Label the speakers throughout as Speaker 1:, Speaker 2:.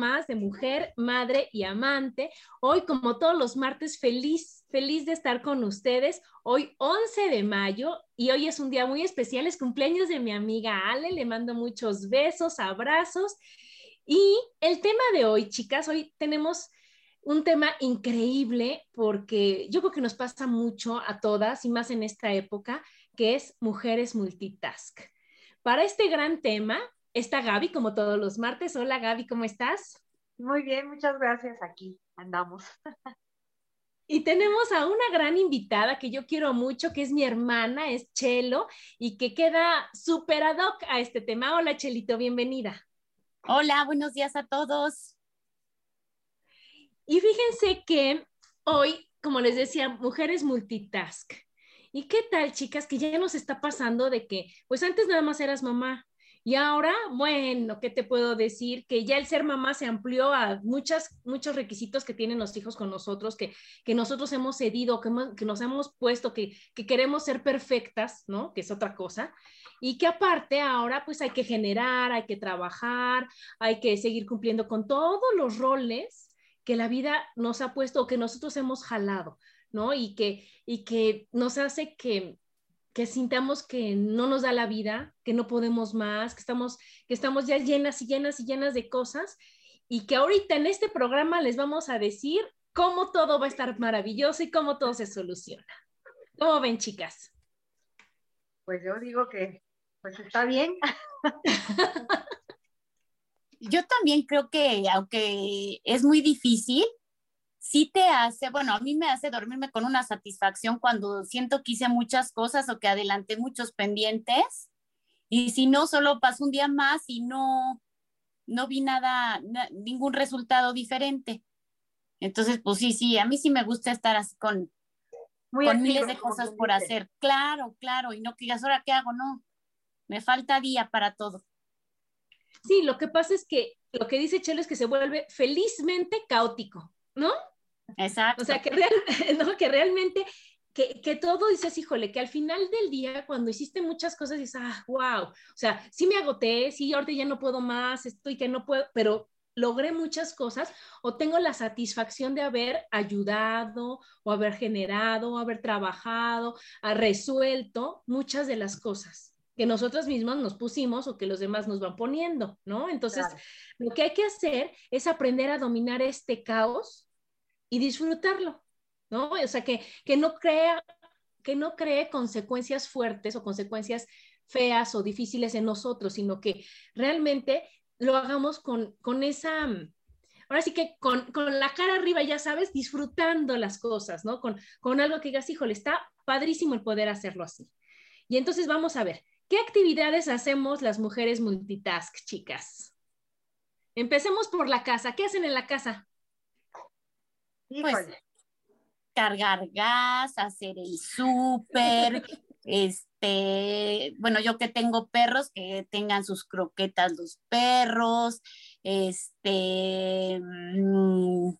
Speaker 1: Más de mujer, madre y amante. Hoy, como todos los martes, feliz, feliz de estar con ustedes. Hoy, 11 de mayo, y hoy es un día muy especial, es cumpleaños de mi amiga Ale. Le mando muchos besos, abrazos. Y el tema de hoy, chicas, hoy tenemos un tema increíble porque yo creo que nos pasa mucho a todas y más en esta época, que es mujeres multitask. Para este gran tema, está Gaby, como todos los martes. Hola Gaby, ¿cómo estás?
Speaker 2: Muy bien, muchas gracias. Aquí andamos.
Speaker 1: Y tenemos a una gran invitada que yo quiero mucho, que es mi hermana, es Chelo, y que queda súper ad hoc a este tema. Hola Chelito, bienvenida.
Speaker 3: Hola, buenos días a todos.
Speaker 1: Y fíjense que hoy, como les decía, mujeres multitask. ¿Y qué tal, chicas, que ya nos está pasando de que, pues antes nada más eras mamá, y ahora, bueno, ¿qué te puedo decir? Que ya el ser mamá se amplió a muchas, muchos requisitos que tienen los hijos con nosotros, que, que nosotros hemos cedido, que, que nos hemos puesto, que, que queremos ser perfectas, ¿no? Que es otra cosa. Y que aparte ahora pues hay que generar, hay que trabajar, hay que seguir cumpliendo con todos los roles que la vida nos ha puesto o que nosotros hemos jalado, ¿no? Y que, y que nos hace que, que sintamos que no nos da la vida, que no podemos más, que estamos, que estamos ya llenas y llenas y llenas de cosas y que ahorita en este programa les vamos a decir cómo todo va a estar maravilloso y cómo todo se soluciona. ¿Cómo ven, chicas?
Speaker 2: Pues yo digo que pues está bien.
Speaker 3: yo también creo que aunque es muy difícil, sí te hace, bueno, a mí me hace dormirme con una satisfacción cuando siento que hice muchas cosas o que adelanté muchos pendientes. Y si no, solo pasó un día más y no, no vi nada, ningún resultado diferente. Entonces, pues sí, sí, a mí sí me gusta estar así con, con miles de cosas por hacer. Claro, claro, y no que digas, ahora qué hago, no. Me falta día para todo.
Speaker 1: Sí, lo que pasa es que lo que dice Chelo es que se vuelve felizmente caótico. ¿No?
Speaker 3: Exacto.
Speaker 1: O sea, que, ¿no? que realmente, que, que, todo dices, híjole, que al final del día, cuando hiciste muchas cosas, dices, ah, wow, o sea, sí me agoté, sí, ahorita ya no puedo más, estoy que no puedo, pero logré muchas cosas o tengo la satisfacción de haber ayudado o haber generado o haber trabajado, ha resuelto muchas de las cosas que nosotros mismos nos pusimos o que los demás nos van poniendo, ¿no? Entonces, lo que hay que hacer es aprender a dominar este caos y disfrutarlo, ¿no? O sea, que, que no crea que no cree consecuencias fuertes o consecuencias feas o difíciles en nosotros, sino que realmente lo hagamos con, con esa, ahora sí que con, con, la cara arriba, ya sabes, disfrutando las cosas, ¿no? Con, con algo que digas, híjole, está padrísimo el poder hacerlo así. Y entonces vamos a ver, ¿qué actividades hacemos las mujeres multitask, chicas? Empecemos por la casa. ¿Qué hacen en la casa?
Speaker 3: Pues cargar gas, hacer el súper, este, bueno, yo que tengo perros, que tengan sus croquetas los perros, este, mm,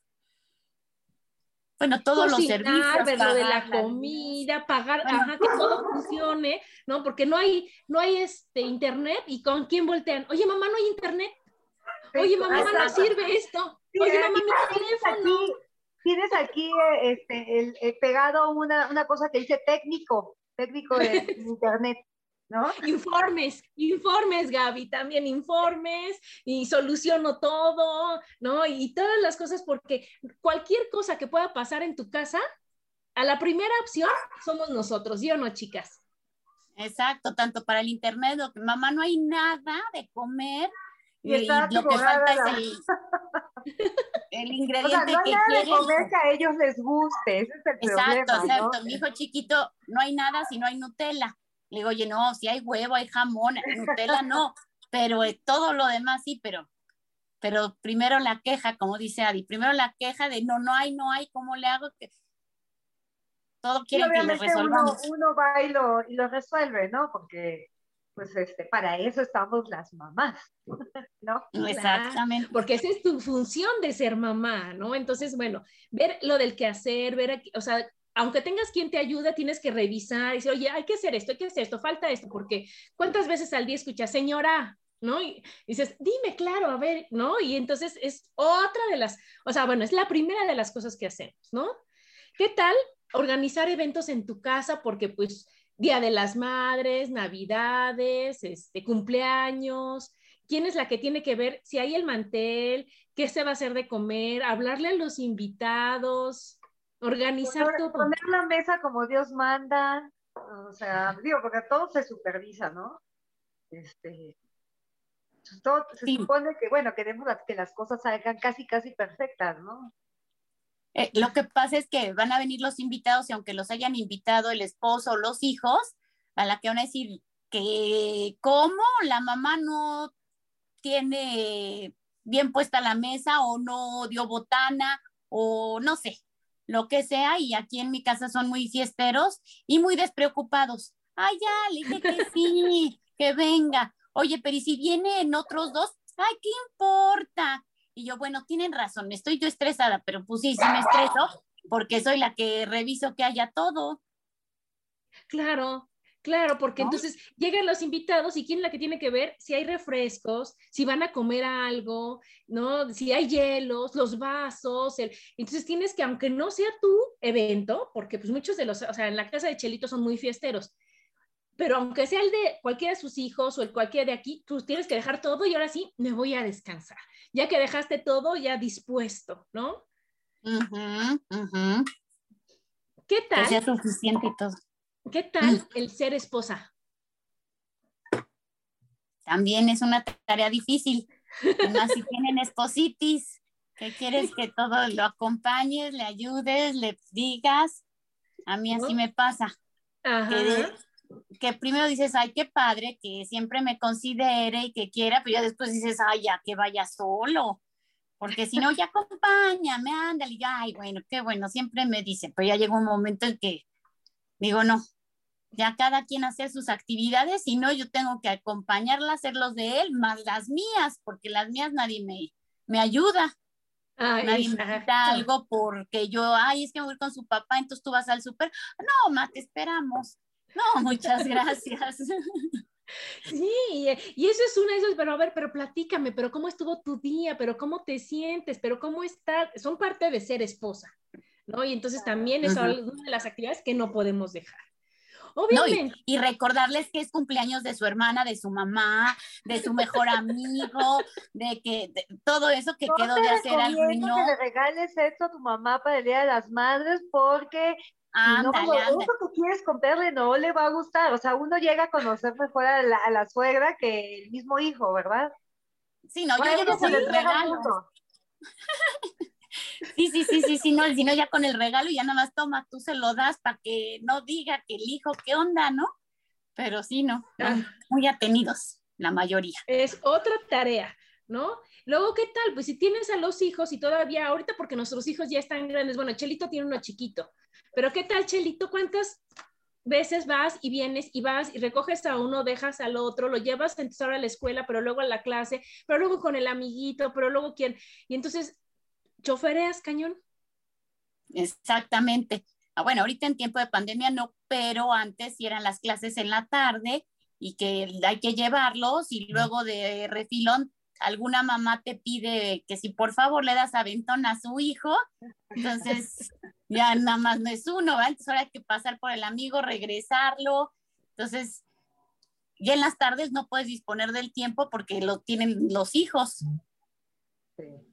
Speaker 3: bueno, todos los servicios.
Speaker 1: Ver lo de la comida, pagar, ajá, que todo funcione, ¿no? Porque no hay, no hay este internet y con quién voltean. Oye, mamá, no hay internet. Oye, mamá, no sirve esto. Oye, mamá, mi teléfono.
Speaker 2: tienes aquí este, el, pegado una, una cosa que dice técnico, técnico de internet. ¿No?
Speaker 1: Informes, informes, Gaby, también informes y soluciono todo, ¿no? Y todas las cosas, porque cualquier cosa que pueda pasar en tu casa, a la primera opción somos nosotros, ¿sí o no, chicas?
Speaker 3: Exacto, tanto para el internet, lo que, mamá, no hay nada de comer, y, lo que falta es el, el ingrediente
Speaker 2: no
Speaker 3: que
Speaker 2: nada De comer que a ellos les guste, ese es el
Speaker 3: exacto,
Speaker 2: problema.
Speaker 3: Exacto, mi hijo chiquito, no hay nada si no hay Nutella. Le digo, oye, no, si hay huevo, hay jamón, Nutella no, pero eh, todo lo demás sí, pero, pero primero la queja, como dice Adi, primero la queja de no, no hay, no hay, ¿cómo le hago? Que todo quieren que le resolvamos.
Speaker 2: Uno, uno va y lo, y lo resuelve, ¿no? Porque pues este, para eso estamos las mamás, ¿no?
Speaker 3: Exactamente.
Speaker 1: porque esa es tu función de ser mamá, ¿no? Entonces, bueno, ver lo del quehacer, ver, aquí, o sea, aunque tengas quien te ayude, tienes que revisar y decir, oye, hay que hacer esto, hay que hacer esto, falta esto, porque ¿cuántas veces al día escuchas, señora? ¿No? Y dices, dime, claro, a ver, ¿no? Y entonces es otra de las, o sea, bueno, es la primera de las cosas que hacemos, ¿no? ¿Qué tal organizar eventos en tu casa? Porque pues Día de las Madres, Navidades, este, cumpleaños, quién es la que tiene que ver si hay el mantel, qué se va a hacer de comer, hablarle a los invitados, organizar
Speaker 2: poner,
Speaker 1: todo.
Speaker 2: Poner la mesa como Dios manda, o sea, digo, porque todo se supervisa, ¿no? Este, todo, se supone que, bueno, queremos que las cosas salgan casi, casi perfectas, ¿no?
Speaker 3: Eh, lo que pasa es que van a venir los invitados y aunque los hayan invitado el esposo o los hijos, a la que van a decir que cómo la mamá no tiene bien puesta la mesa o no dio botana o no sé, lo que sea. Y aquí en mi casa son muy fiesteros y muy despreocupados. Ay, ya, le dije que sí, que venga. Oye, pero ¿y si vienen otros dos? Ay, ¿qué importa? Y yo, bueno, tienen razón, estoy yo estresada, pero pues sí, sí me estreso porque soy la que reviso que haya todo.
Speaker 1: Claro, Claro, porque entonces llegan los invitados y quién es la que tiene que ver si hay refrescos, si van a comer algo, ¿no? Si hay hielos, los vasos. El... Entonces tienes que, aunque no sea tu evento, porque pues muchos de los, o sea, en la casa de Chelito son muy fiesteros, pero aunque sea el de cualquiera de sus hijos o el cualquiera de aquí, tú tienes que dejar todo y ahora sí me voy a descansar. Ya que dejaste todo ya dispuesto, ¿no? ¿Qué tal?
Speaker 3: Que sea suficiente y todo.
Speaker 1: ¿Qué tal el ser esposa?
Speaker 3: También es una tarea difícil. Además, si tienen espositis, que quieres que todo lo acompañes, le ayudes, le digas. A mí así me pasa. Ajá que primero dices, ay, qué padre, que siempre me considere y que quiera, pero ya después dices, ay, ya que vaya solo, porque si no, ya acompáñame, ándale, ya, ay, bueno, qué bueno, siempre me dice, pero ya llega un momento en que digo, no, ya cada quien hace sus actividades y no, yo tengo que acompañarla, hacer los de él, más las mías, porque las mías nadie me, me ayuda. nadie me da algo porque yo, ay, es que voy con su papá, entonces tú vas al súper. No, ma, te esperamos. No, muchas gracias.
Speaker 1: Sí, y eso es una de esas, pero a ver, pero platícame, pero cómo estuvo tu día, pero cómo te sientes, pero cómo estás, son parte de ser esposa, ¿no? Y entonces también es una de las actividades que no podemos dejar. Obviamente.
Speaker 3: y, recordarles que es cumpleaños de su hermana, de su mamá, de su mejor amigo, de que todo eso que quedó de hacer al niño.
Speaker 2: que le regales esto a tu mamá para el Día de las Madres porque no, eso que quieres comprarle no le va a gustar. O sea, uno llega a conocer mejor a la, suegra que el mismo hijo, ¿verdad?
Speaker 3: Sí, no, yo llego con el regalo. Sí, sí, sí, sí, sí, no, sino ya con el regalo ya nada más toma, tú se lo das para que no diga que el hijo, ¿qué onda, no? Pero sí, no, ah. muy atenidos, la mayoría.
Speaker 1: Es otra tarea, ¿no? Luego, ¿qué tal? Pues si tienes a los hijos y todavía ahorita, porque nuestros hijos ya están grandes, bueno, Chelito tiene uno chiquito, pero ¿qué tal, Chelito? ¿Cuántas veces vas y vienes y vas y recoges a uno, dejas al otro, lo llevas entonces ahora a la escuela, pero luego a la clase, pero luego con el amiguito, pero luego quién? Y entonces, ¿chofereas cañón?
Speaker 3: Exactamente. Ah, bueno, ahorita en tiempo de pandemia no, pero antes sí eran las clases en la tarde y que hay que llevarlos y luego de refilón alguna mamá te pide que si por favor le das aventón a su hijo, entonces ya nada más no es uno, ¿verdad? Entonces ahora hay que pasar por el amigo, regresarlo. Entonces, ya en las tardes no puedes disponer del tiempo porque lo tienen los hijos.
Speaker 2: Sí.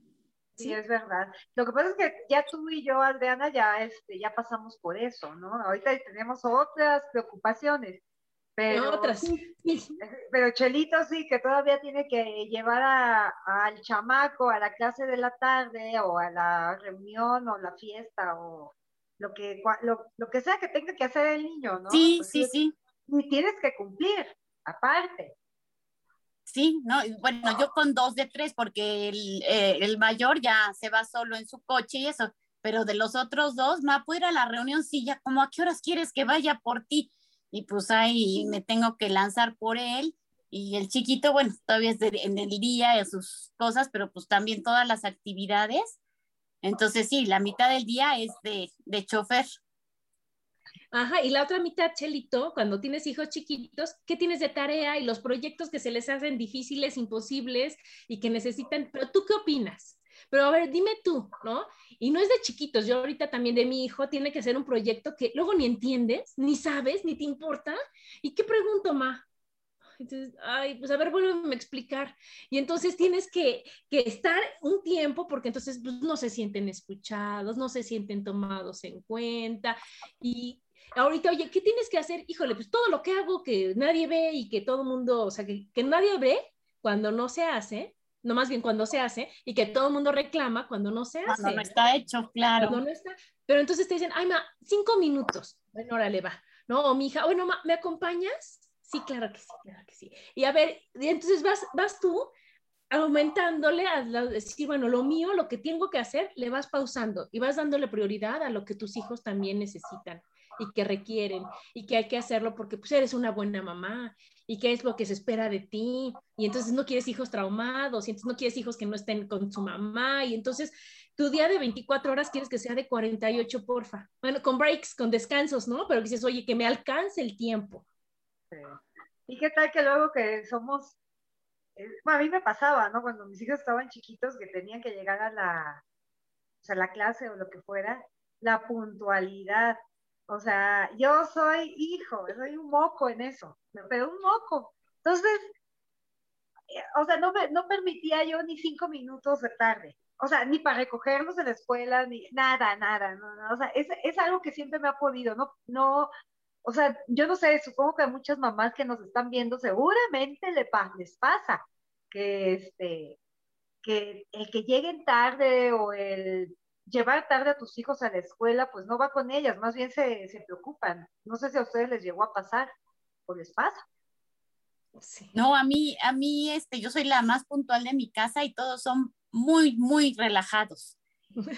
Speaker 2: Sí, es verdad. Lo que pasa es que ya tú y yo, Adriana, ya, este, ya pasamos por eso, ¿no? Ahorita tenemos otras preocupaciones, pero,
Speaker 1: otras.
Speaker 2: pero Chelito sí, que todavía tiene que llevar a, al chamaco a la clase de la tarde o a la reunión o la fiesta o lo que, lo, lo que sea que tenga que hacer el niño, ¿no?
Speaker 3: Sí, sí, sí.
Speaker 2: Y tienes que cumplir, aparte.
Speaker 3: Sí, no, bueno, yo con dos de tres, porque el, eh, el, mayor ya se va solo en su coche y eso, pero de los otros dos, ma, puedo ir a la reunión, sí, ya, como a qué horas quieres que vaya por ti? Y pues ahí me tengo que lanzar por él. Y el chiquito, bueno, todavía es en el día, de sus cosas, pero pues también todas las actividades. Entonces sí, la mitad del día es de, de chofer.
Speaker 1: Ajá, y la otra mitad, Chelito, cuando tienes hijos chiquitos, ¿qué tienes de tarea y los proyectos que se les hacen difíciles, imposibles y que necesitan? Pero tú qué opinas? Pero a ver, dime tú, ¿no? Y no es de chiquitos, yo ahorita también de mi hijo tiene que ser un proyecto que luego ni entiendes, ni sabes, ni te importa. ¿Y qué pregunto, ma? Entonces, ay, pues a ver, vuélveme a explicar. Y entonces tienes que, que estar un tiempo porque entonces pues, no se sienten escuchados, no se sienten tomados en cuenta. Y ahorita, oye, ¿qué tienes que hacer? Híjole, pues todo lo que hago que nadie ve y que todo el mundo, o sea, que, que nadie ve cuando no se hace, no más bien cuando se hace, y que todo el mundo reclama cuando no se hace.
Speaker 3: Cuando no está hecho, claro.
Speaker 1: no está. Pero entonces te dicen, ay, ma, cinco minutos. Bueno, órale, va. No, o mi hija, bueno, ma, ¿me acompañas? Sí, claro que sí, claro que sí. Y a ver, y entonces vas, vas tú aumentándole a decir, bueno, lo mío, lo que tengo que hacer, le vas pausando y vas dándole prioridad a lo que tus hijos también necesitan y que requieren y que hay que hacerlo porque pues eres una buena mamá y qué es lo que se espera de ti y entonces no quieres hijos traumados y entonces no quieres hijos que no estén con su mamá y entonces tu día de 24 horas quieres que sea de 48, porfa. Bueno, con breaks, con descansos, ¿no? Pero dices, oye, que me alcance el tiempo.
Speaker 2: ¿Y qué tal que luego que somos, eh, bueno, a mí me pasaba, ¿no? Cuando mis hijos estaban chiquitos que tenían que llegar a la, o sea, la clase o lo que fuera, la puntualidad. O sea, yo soy hijo, soy un moco en eso, pero un moco. Entonces, eh, o sea, no, me, no permitía yo ni cinco minutos de tarde. O sea, ni para recogernos de la escuela, ni nada, nada, no, no. O sea, es, es algo que siempre me ha podido, no, no, o sea, yo no sé, supongo que a muchas mamás que nos están viendo seguramente les pasa que, este, que el que lleguen tarde o el llevar tarde a tus hijos a la escuela, pues no va con ellas, más bien se, se preocupan. No sé si a ustedes les llegó a pasar o les pasa.
Speaker 3: No, a mí, a mí, este, yo soy la más puntual de mi casa y todos son muy, muy relajados.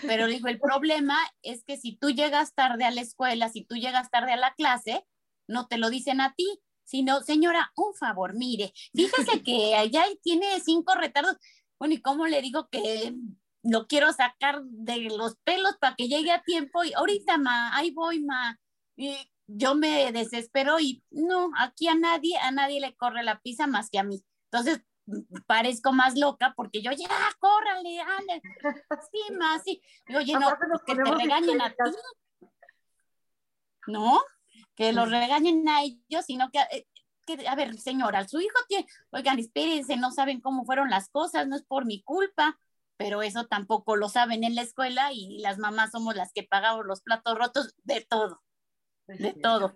Speaker 3: Pero digo, el problema es que si tú llegas tarde a la escuela, si tú llegas tarde a la clase, no te lo dicen a ti, sino, señora, un favor, mire, fíjese que allá tiene cinco retardos. Bueno, ¿y cómo le digo que lo quiero sacar de los pelos para que llegue a tiempo? Y ahorita, ma, ahí voy, ma. Y yo me desespero y no, aquí a nadie, a nadie le corre la pisa más que a mí. Entonces, parezco más loca porque yo, ya, córrale, ale, sí, más, sí. Oye, no, que te regañen a ti. ¿No? Que los regañen a ellos, sino que, eh, que, a ver, señora, su hijo tiene, oigan, espérense, no saben cómo fueron las cosas, no es por mi culpa, pero eso tampoco lo saben en la escuela y las mamás somos las que pagamos los platos rotos de todo, de todo.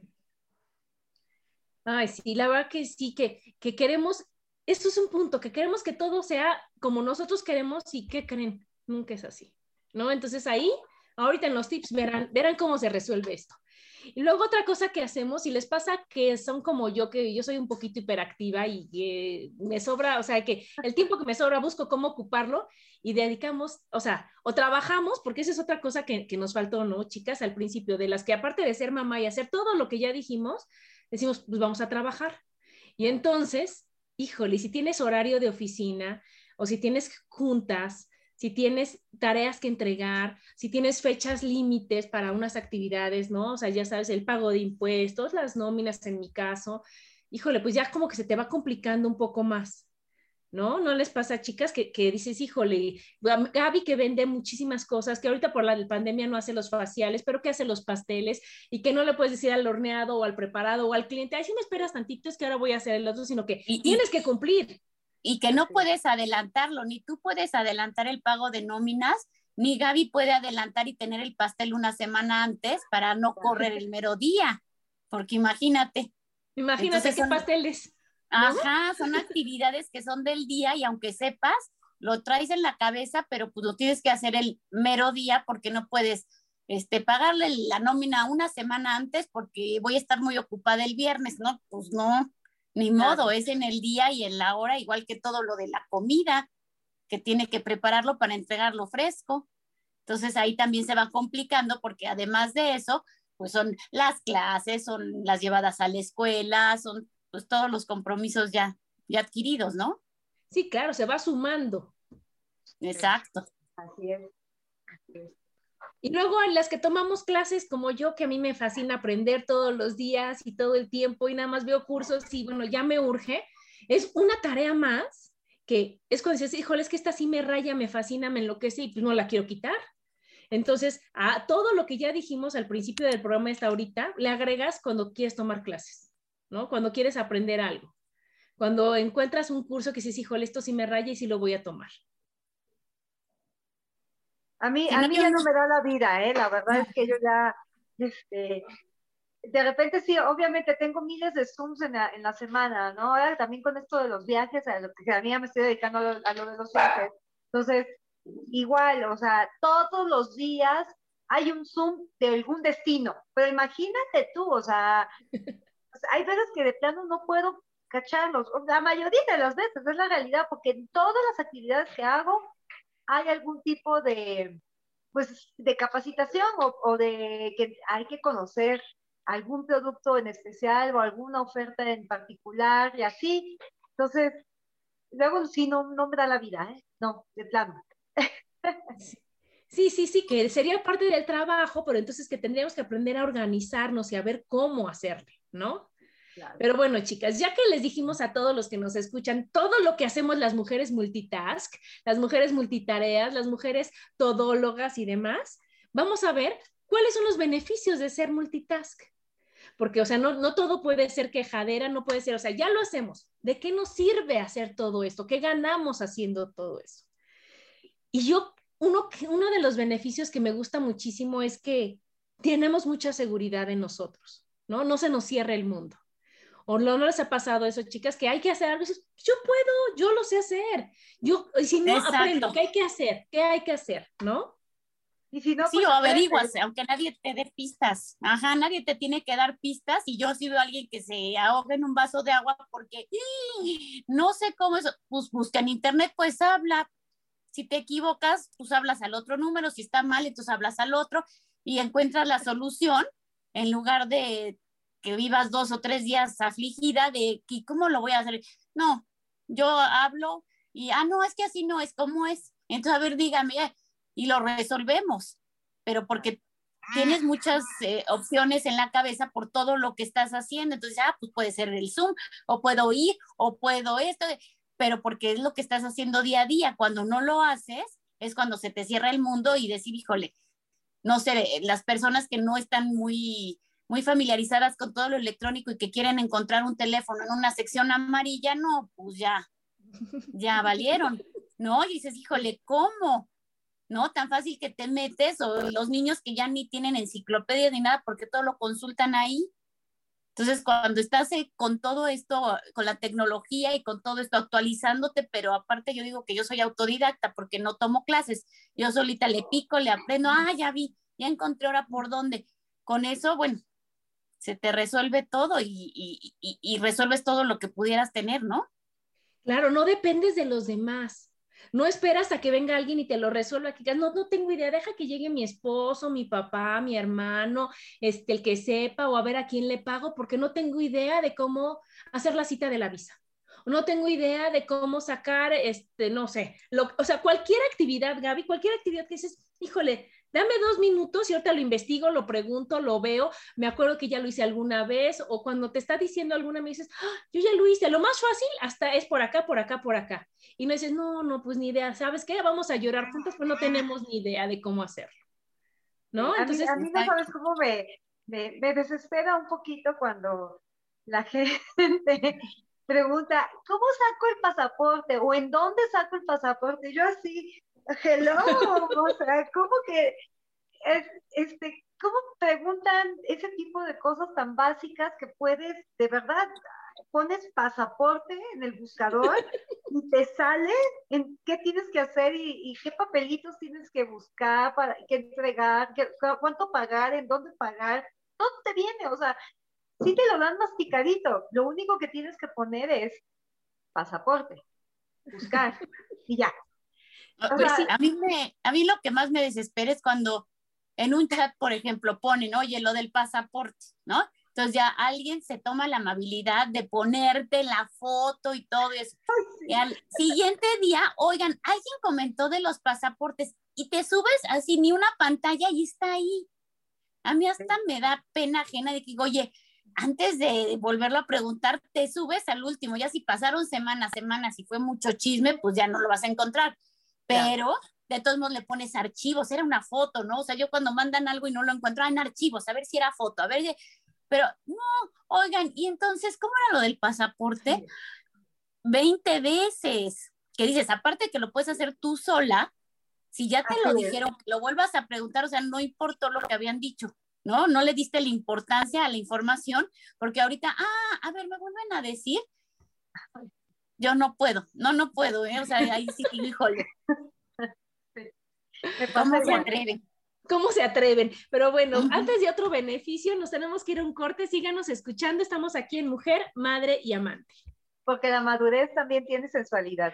Speaker 1: Ay, sí, la verdad que sí, que, que queremos esto es un punto, que queremos que todo sea como nosotros queremos y ¿qué creen? Nunca es así, ¿no? Entonces ahí, ahorita en los tips verán, verán cómo se resuelve esto. Y luego otra cosa que hacemos, si les pasa que son como yo, que yo soy un poquito hiperactiva y me sobra, o sea, que el tiempo que me sobra busco cómo ocuparlo y dedicamos, o sea, o trabajamos, porque esa es otra cosa que, que nos faltó, ¿no, chicas? Al principio, de las que aparte de ser mamá y hacer todo lo que ya dijimos, decimos, pues vamos a trabajar. Y entonces híjole, si tienes horario de oficina o si tienes juntas, si tienes tareas que entregar, si tienes fechas límites para unas actividades, ¿no? O sea, ya sabes, el pago de impuestos, las nóminas en mi caso, híjole, pues ya como que se te va complicando un poco más. ¿no? ¿No les pasa, chicas, que, que, dices, híjole, Gaby que vende muchísimas cosas, que ahorita por la pandemia no hace los faciales, pero que hace los pasteles y que no le puedes decir al horneado o al preparado o al cliente, ay, si me esperas tantito, es que ahora voy a hacer el otro, sino que tienes que cumplir.
Speaker 3: Y que no puedes adelantarlo, ni tú puedes adelantar el pago de nóminas, ni Gaby puede adelantar y tener el pastel una semana antes para no correr el mero día, porque imagínate.
Speaker 1: Imagínate qué pasteles.
Speaker 3: Ajá, son actividades que son del día y aunque sepas, lo traes en la cabeza, pero pues lo tienes que hacer el mero día porque no puedes este, pagarle la nómina una semana antes porque voy a estar muy ocupada el viernes, ¿no? Pues no, ni modo, es en el día y en la hora, igual que todo lo de la comida, que tiene que prepararlo para entregarlo fresco. Entonces ahí también se va complicando porque además de eso, pues son las clases, son las llevadas a la escuela, son pues todos los compromisos ya, ya adquiridos, ¿no?
Speaker 1: Sí, claro, se va sumando.
Speaker 3: Exacto.
Speaker 2: Así es.
Speaker 1: Y luego en las que tomamos clases como yo, que a mí me fascina aprender todos los días y todo el tiempo y nada más veo cursos y bueno, ya me urge, es una tarea más que es cuando dices, híjole, es que esta sí me raya, me fascina, me enloquece y pues no la quiero quitar. Entonces, a todo lo que ya dijimos al principio del programa esta ahorita, le agregas cuando quieres tomar clases. ¿no? Cuando quieres aprender algo. Cuando encuentras un curso que dices, híjole, esto sí me raya y sí lo voy a tomar.
Speaker 2: A mí, a mí ya no me da la vida, ¿eh? La verdad es que yo ya, este, de repente sí, obviamente tengo miles de Zooms en la, en la semana, ¿no? Ahora también con esto de los viajes, a lo que a mí ya me estoy dedicando a lo de los viajes. Entonces, igual, o sea, todos los días hay un Zoom de algún destino, pero imagínate tú, o sea, hay veces que de plano no puedo cacharlos, la mayoría de las veces es la realidad, porque en todas las actividades que hago hay algún tipo de, pues, de capacitación o, de que hay que conocer algún producto en especial o alguna oferta en particular y así. Entonces, luego sí no, no me da la vida, ¿eh? No, de plano.
Speaker 1: Sí, sí, sí, que sería parte del trabajo, pero entonces que tendríamos que aprender a organizarnos y a ver cómo hacerlo, ¿no? Pero bueno, chicas, ya que les dijimos a todos los que nos escuchan todo lo que hacemos las mujeres multitask, las mujeres multitareas, las mujeres todólogas y demás, vamos a ver cuáles son los beneficios de ser multitask. Porque, o sea, no, no todo puede ser quejadera, no puede ser, o sea, ya lo hacemos. ¿De qué nos sirve hacer todo esto? ¿Qué ganamos haciendo todo eso? Y yo, uno, uno de los beneficios que me gusta muchísimo es que tenemos mucha seguridad en nosotros, ¿no? No se nos cierra el mundo. ¿O no, les ha pasado eso, chicas? Que hay que hacer algo. Yo puedo, yo lo sé hacer. Yo, si no, aprendo, ¿qué hay que hacer? ¿Qué hay que hacer? ¿No?
Speaker 3: Y si no, sí, pues, o averiguas, aunque nadie te dé pistas. Ajá, nadie te tiene que dar pistas. Y yo he sido alguien que se ahoga en un vaso de agua porque no sé cómo es. Pues busca en internet, pues habla. Si te equivocas, pues hablas al otro número. Si está mal, entonces hablas al otro y encuentras la solución en lugar de que vivas dos o tres días afligida de que cómo lo voy a hacer. No, yo hablo y, ah, no, es que así no es, como es? Entonces, a ver, dígame, y lo resolvemos, pero porque tienes muchas eh, opciones en la cabeza por todo lo que estás haciendo. Entonces, ah, pues puede ser el Zoom, o puedo ir, o puedo esto, pero porque es lo que estás haciendo día a día. Cuando no lo haces, es cuando se te cierra el mundo y decir, híjole, no sé, las personas que no están muy muy familiarizadas con todo lo electrónico y que quieren encontrar un teléfono en una sección amarilla, no, pues ya, ya valieron, ¿no? Y dices, híjole, ¿cómo? ¿No? Tan fácil que te metes o los niños que ya ni tienen enciclopedia ni nada porque todo lo consultan ahí. Entonces, cuando estás eh, con todo esto, con la tecnología y con todo esto actualizándote, pero aparte yo digo que yo soy autodidacta porque no tomo clases, yo solita le pico, le aprendo, ah, ya vi, ya encontré ahora por dónde. Con eso, bueno, se te resuelve todo y, resuelves todo lo que pudieras tener, ¿no?
Speaker 1: Claro, no dependes de los demás. No esperas a que venga alguien y te lo resuelva. Que no, no tengo idea, deja que llegue mi esposo, mi papá, mi hermano, este, el que sepa o a ver a quién le pago, porque no tengo idea de cómo hacer la cita de la visa. No tengo idea de cómo sacar, este, no sé, o sea, cualquier actividad, Gaby, cualquier actividad que dices, híjole, dame dos minutos y ahorita lo investigo, lo pregunto, lo veo, me acuerdo que ya lo hice alguna vez o cuando te está diciendo alguna me dices, ¡Ah, yo ya lo hice, lo más fácil hasta es por acá, por acá, por acá. Y me dices, no, no, pues ni idea, ¿sabes qué? Vamos a llorar juntos, pues no tenemos ni idea de cómo hacerlo. ¿No?
Speaker 2: Entonces, a mí, no sabes cómo me, me, me desespera un poquito cuando la gente pregunta, ¿cómo saco el pasaporte? ¿O en dónde saco el pasaporte? Yo así, hello, o sea, ¿cómo que, es, este, cómo preguntan ese tipo de cosas tan básicas que puedes, de verdad, pones pasaporte en el buscador y te sale en qué tienes que hacer y, qué papelitos tienes que buscar, para qué entregar, cuánto pagar, en dónde pagar, todo te viene, o sea, sí te lo dan masticadito. Lo único que tienes que poner es pasaporte, buscar y ya.
Speaker 3: Pues a, mí me, a mí lo que más me desespera es cuando en un chat, por ejemplo, ponen, oye, lo del pasaporte, ¿no? Entonces ya alguien se toma la amabilidad de ponerte la foto y todo eso. Y al siguiente día, oigan, alguien comentó de los pasaportes y te subes así ni una pantalla y está ahí. A mí hasta me da pena ajena de que digo, oye, antes de volverlo a preguntar, te subes al último. Ya si pasaron semanas, semanas y fue mucho chisme, pues ya no lo vas a encontrar. Pero de todos modos le pones archivos, era una foto, ¿no? O sea, yo cuando mandan algo y no lo encuentro, ah, en archivos, a ver si era foto, a ver, pero no, oigan, y entonces, ¿cómo era lo del pasaporte? 20 veces, que dices, aparte que lo puedes hacer tú sola, si ya te lo dijeron, lo vuelvas a preguntar, o sea, no importó lo que habían dicho. ¿no? No le diste la importancia a la información, porque ahorita, ah, a ver, me vuelven a decir, yo no puedo, no, no puedo, ¿eh? O sea, ahí sí, híjole. ¿Cómo se atreven?
Speaker 1: ¿Cómo se atreven? Pero bueno, antes de otro beneficio, nos tenemos que ir a un corte, síganos escuchando, estamos aquí en Mujer, Madre y Amante.
Speaker 2: Porque la madurez también tiene sensualidad.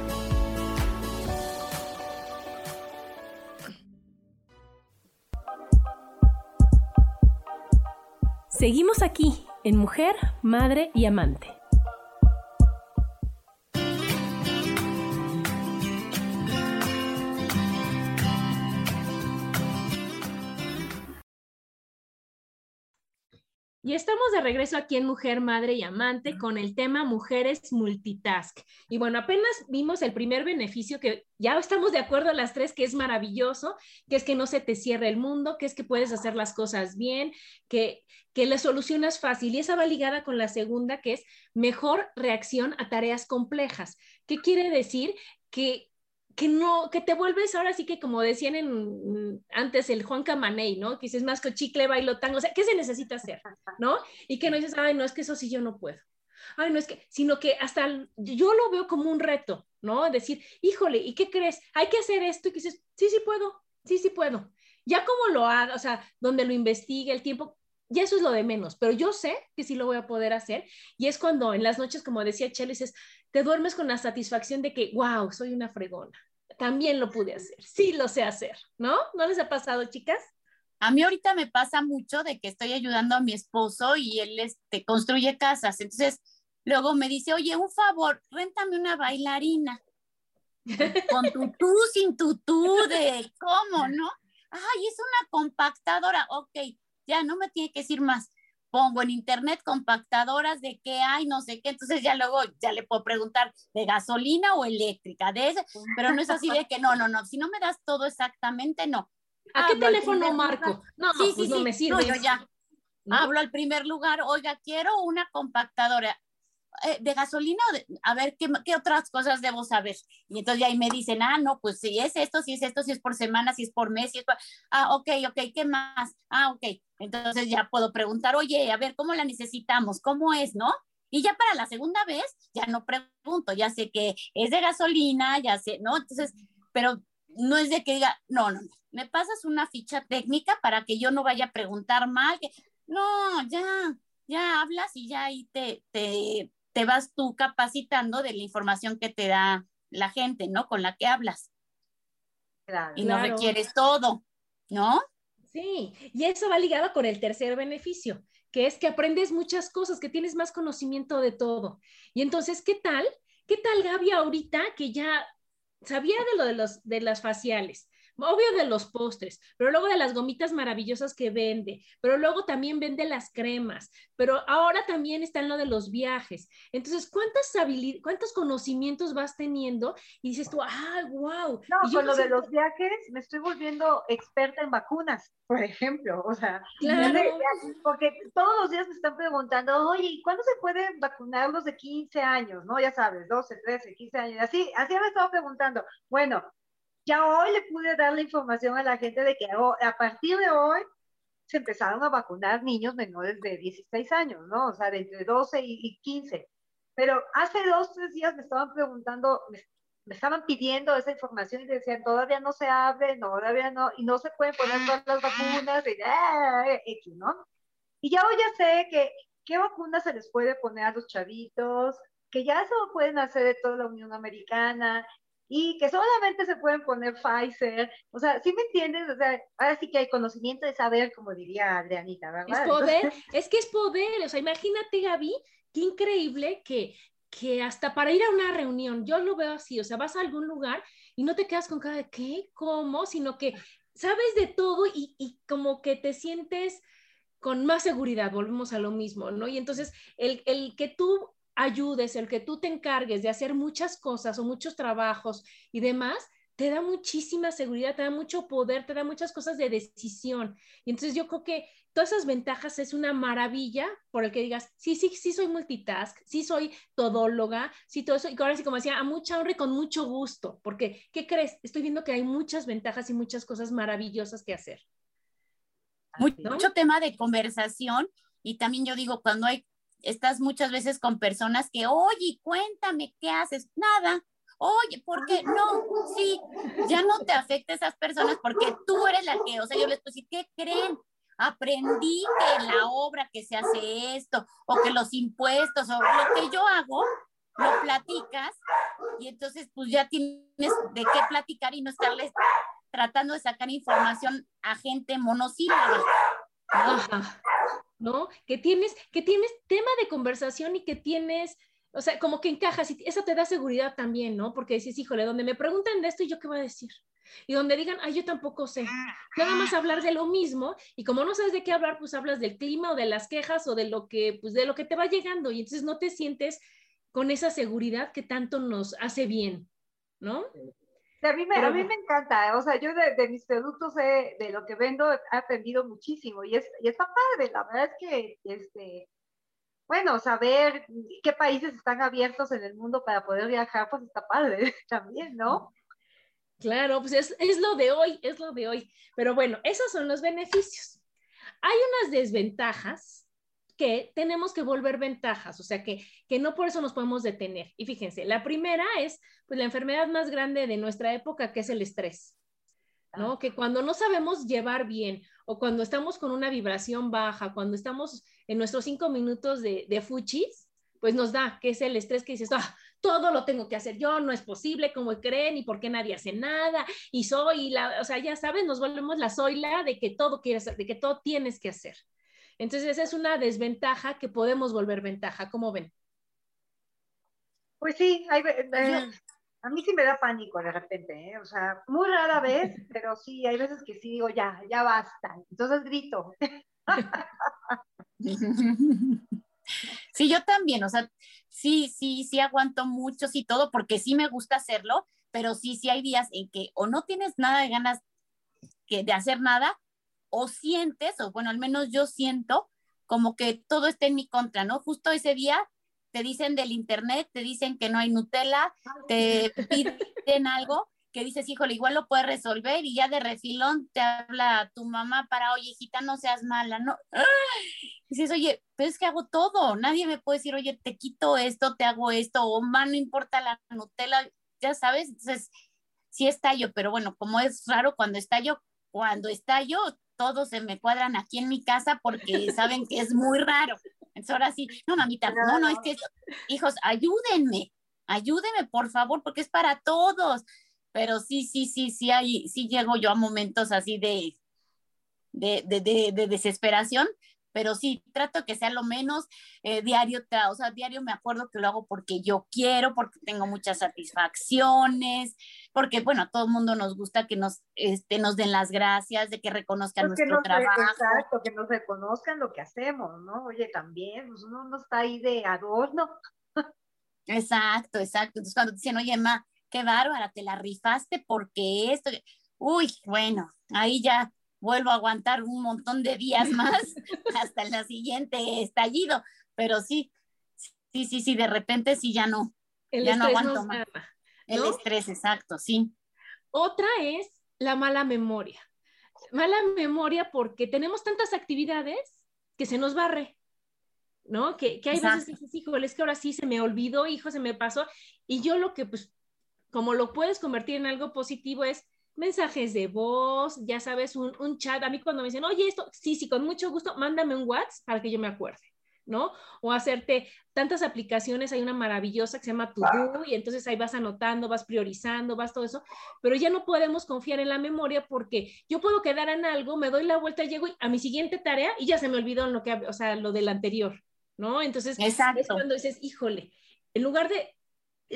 Speaker 4: Seguimos aquí en Mujer, Madre y Amante.
Speaker 1: Y estamos de regreso aquí en Mujer, Madre y Amante con el tema Mujeres Multitask. Y bueno, apenas vimos el primer beneficio que ya estamos de acuerdo las tres, que es maravilloso, que es que no se te cierre el mundo, que es que puedes hacer las cosas bien, que, que le solucionas fácil. Y esa va ligada con la segunda, que es mejor reacción a tareas complejas. ¿Qué quiere decir? Que que no, que te vuelves ahora sí que como decían en, antes el Juan Camaney, ¿no? Que dices más chicle, bailo, tango, o sea, ¿qué se necesita hacer? ¿No? Y que no dices, ay, no, es que eso sí yo no puedo. Ay, no es que, sino que hasta yo lo veo como un reto, ¿no? Decir, híjole, ¿y qué crees? Hay que hacer esto y que dices, sí, sí puedo, sí, sí puedo. Ya como lo haga, o sea, donde lo investigue, el tiempo, ya eso es lo de menos, pero yo sé que sí lo voy a poder hacer y es cuando en las noches, como decía Chelle, dices, te duermes con la satisfacción de que, wow, soy una fregona, también lo pude hacer, sí lo sé hacer, ¿no? ¿No les ha pasado, chicas?
Speaker 3: A mí ahorita me pasa mucho de que estoy ayudando a mi esposo y él este, construye casas, entonces luego me dice, oye, un favor, réntame una bailarina. Con tutú, sin tutú, de cómo, ¿no? Ay, es una compactadora, ok, ya no me tiene que decir más pongo en internet compactadoras de qué hay, no sé qué, entonces ya luego ya le puedo preguntar de gasolina o eléctrica, de ese, pero no es así de que no, no, no, si no me das todo exactamente, no.
Speaker 1: ¿A qué teléfono marco?
Speaker 3: No, sí, pues sí, no me sirve. yo ya hablo al primer lugar, oiga, quiero una compactadora. Eh, de gasolina, a ver ¿qué, ¿qué, otras cosas debo saber. Y entonces ahí me dicen, ah, no, pues si es esto, si es esto, si es por semana, si es por mes, si es por... Ah, ok, ok, ¿qué más? Ah, ok. Entonces ya puedo preguntar, oye, a ver, ¿cómo la necesitamos? ¿Cómo es, no? Y ya para la segunda vez, ya no pregunto, ya sé que es de gasolina, ya sé, ¿no? Entonces, pero no es de que diga, no, no, me pasas una ficha técnica para que yo no vaya a preguntar mal, que no, ya, ya hablas y ya ahí te, te, te vas tú capacitando de la información que te da la gente, ¿no? Con la que hablas. Claro, y no requieres todo, ¿no?
Speaker 1: Sí, y eso va ligado con el tercer beneficio, que es que aprendes muchas cosas, que tienes más conocimiento de todo. Y entonces, ¿qué tal? ¿Qué tal Gaby ahorita que ya sabía de lo de, los, de las faciales? Obvio de los postres, pero luego de las gomitas maravillosas que vende, pero luego también vende las cremas, pero ahora también está en lo de los viajes. Entonces, ¿cuántas habilidades, cuántos conocimientos vas teniendo? Y dices tú, ah, wow.
Speaker 2: No, con lo de los viajes me estoy volviendo experta en vacunas, por ejemplo, o sea, porque todos los días me están preguntando, oye, ¿cuándo se pueden vacunar los de 15 años? ¿No? Ya sabes, 12, 13, 15 años, así, así me estaba preguntando. Bueno, ya hoy le pude dar la información a la gente de que a partir de hoy se empezaron a vacunar niños menores de 16 años, ¿no? O sea, de entre 12 y 15. Pero hace dos, tres días me estaban preguntando, me, estaban pidiendo esa información y decían, todavía no se abre, no, todavía no, y no se pueden poner todas las vacunas, y, eh, ¿no? Y ya hoy ya sé que qué vacunas se les puede poner a los chavitos, que ya se lo pueden hacer de toda la Unión Americana, y que solamente se pueden poner Pfizer. O sea, ¿sí me entiendes? O sea, ahora sí que hay conocimiento de saber, como diría Adrianita, ¿verdad?
Speaker 1: Es poder, es que es poder. O sea, imagínate, Gaby, qué increíble que, que hasta para ir a una reunión, yo lo veo así, o sea, vas a algún lugar y no te quedas con cara de qué, cómo, sino que sabes de todo y, y como que te sientes con más seguridad, volvemos a lo mismo, ¿no? Y entonces el, el que tú ayudes, el que tú te encargues de hacer muchas cosas o muchos trabajos y demás, te da muchísima seguridad, te da mucho poder, te da muchas cosas de decisión. Y entonces yo creo que todas esas ventajas es una maravilla por el que digas, sí, sí, sí soy multitask, sí soy todóloga, sí todo eso. Y ahora sí, como decía, a mucha honra y con mucho gusto, porque, ¿qué crees? Estoy viendo que hay muchas ventajas y muchas cosas maravillosas que hacer.
Speaker 3: Mucho tema de conversación y también yo digo, cuando hay estás muchas veces con personas que, oye, cuéntame, ¿qué haces? Nada. Oye, ¿por qué? No, sí, ya no te afecta a esas personas porque tú eres la que, o sea, yo les puse, ¿qué creen? Aprendí que en la obra que se hace esto, o que los impuestos, o lo que yo hago, lo platicas, y entonces pues ya tienes de qué platicar y no estarles tratando de sacar información a gente monosílaba.
Speaker 1: ¿no? Que tienes, que tienes tema de conversación y que tienes, o sea, como que encajas y eso te da seguridad también, ¿no? Porque dices, híjole, donde me preguntan de esto, ¿y yo qué voy a decir? Y donde digan, ay, yo tampoco sé. Nada más hablar de lo mismo y como no sabes de qué hablar, pues hablas del clima o de las quejas o de lo que, pues de lo que te va llegando y entonces no te sientes con esa seguridad que tanto nos hace bien, ¿no?
Speaker 2: A, mí me, a mí me encanta, o sea, yo de, mis productos, de lo que vendo, he aprendido muchísimo y, es, y está padre, la verdad es que, este, bueno, saber qué países están abiertos en el mundo para poder viajar, pues está padre también, ¿no?
Speaker 1: Claro, pues es, es lo de hoy, es lo de hoy. Pero bueno, esos son los beneficios. Hay unas desventajas que tenemos que volver ventajas, o sea que, que no por eso nos podemos detener. Y fíjense, la primera es pues la enfermedad más grande de nuestra época, que es el estrés. ¿no? Que cuando no sabemos llevar bien o cuando estamos con una vibración baja, cuando estamos en nuestros cinco minutos de, de fuchis, pues nos da, que es el estrés que dices, ah, todo lo tengo que hacer yo, no es posible, como creen, y por qué nadie hace nada, y soy la, o sea, ya sabes, nos volvemos la soyla de que todo quieres, de que todo tienes que hacer. Entonces, esa es una desventaja que podemos volver ventaja, ¿cómo ven?
Speaker 2: Pues sí, hay, eh, a mí sí me da pánico de repente, ¿eh? o sea, muy rara vez, pero sí, hay veces que sí digo, ya, ya basta. Entonces grito.
Speaker 3: Sí, yo también, o sea, sí, sí, sí aguanto mucho, sí todo, porque sí me gusta hacerlo, pero sí, sí hay días en que o no tienes nada de ganas que, de hacer nada, o sientes, o bueno, al menos yo siento como que todo está en mi contra, ¿no? Justo ese día te dicen del internet, te dicen que no hay Nutella, te piden algo que dices, híjole, igual lo puedes resolver y ya de refilón te habla tu mamá para, oye, hijita, no seas mala, ¿no? Dices, oye, pero es que hago todo, nadie me puede decir, oye, te quito esto, te hago esto, o más no importa la Nutella, ya sabes, entonces sí estallo, pero bueno, como es raro cuando estallo, cuando estallo, todos se me cuadran aquí en mi casa porque saben que es muy raro. Entonces ahora sí, no, mamita, no, no, es que, hijos, ayúdenme, ayúdenme, por favor, porque es para todos pero sí, sí, sí, sí, hay, sí llego yo a momentos así de, de, de, de, desesperación, pero sí, trato que sea lo menos eh, diario, o sea, diario me acuerdo que lo hago porque yo quiero, porque tengo muchas satisfacciones, porque, bueno, a todo el mundo nos gusta que nos, este, nos den las gracias, de que reconozcan pues nuestro trabajo.
Speaker 2: Exacto, que nos reconozcan lo que hacemos, ¿no? Oye, también, pues uno no está ahí de adorno.
Speaker 3: Exacto, exacto. Entonces, cuando te dicen, oye, Ma, qué bárbara, te la rifaste porque esto, uy, bueno, ahí ya vuelvo a aguantar un montón de días más hasta el siguiente estallido, pero sí, sí, sí, sí, de repente sí ya no, ya no aguanto más. El estrés, exacto, sí.
Speaker 1: Otra es la mala memoria. Mala memoria porque tenemos tantas actividades que se nos barre, ¿no? Que, que hay veces que dices, híjole, es que ahora sí se me olvidó, hijo, se me pasó. Y yo lo que pues como lo puedes convertir en algo positivo es mensajes de voz, ya sabes, un, un, chat. A mí cuando me dicen, oye, esto, sí, sí, con mucho gusto, mándame un WhatsApp para que yo me acuerde, ¿no? O hacerte tantas aplicaciones, hay una maravillosa que se llama To y entonces ahí vas anotando, vas priorizando, vas todo eso, pero ya no podemos confiar en la memoria porque yo puedo quedar en algo, me doy la vuelta, llego a mi siguiente tarea y ya se me olvidó lo que, o sea, lo del anterior, ¿no? Entonces, es cuando dices, híjole, en lugar de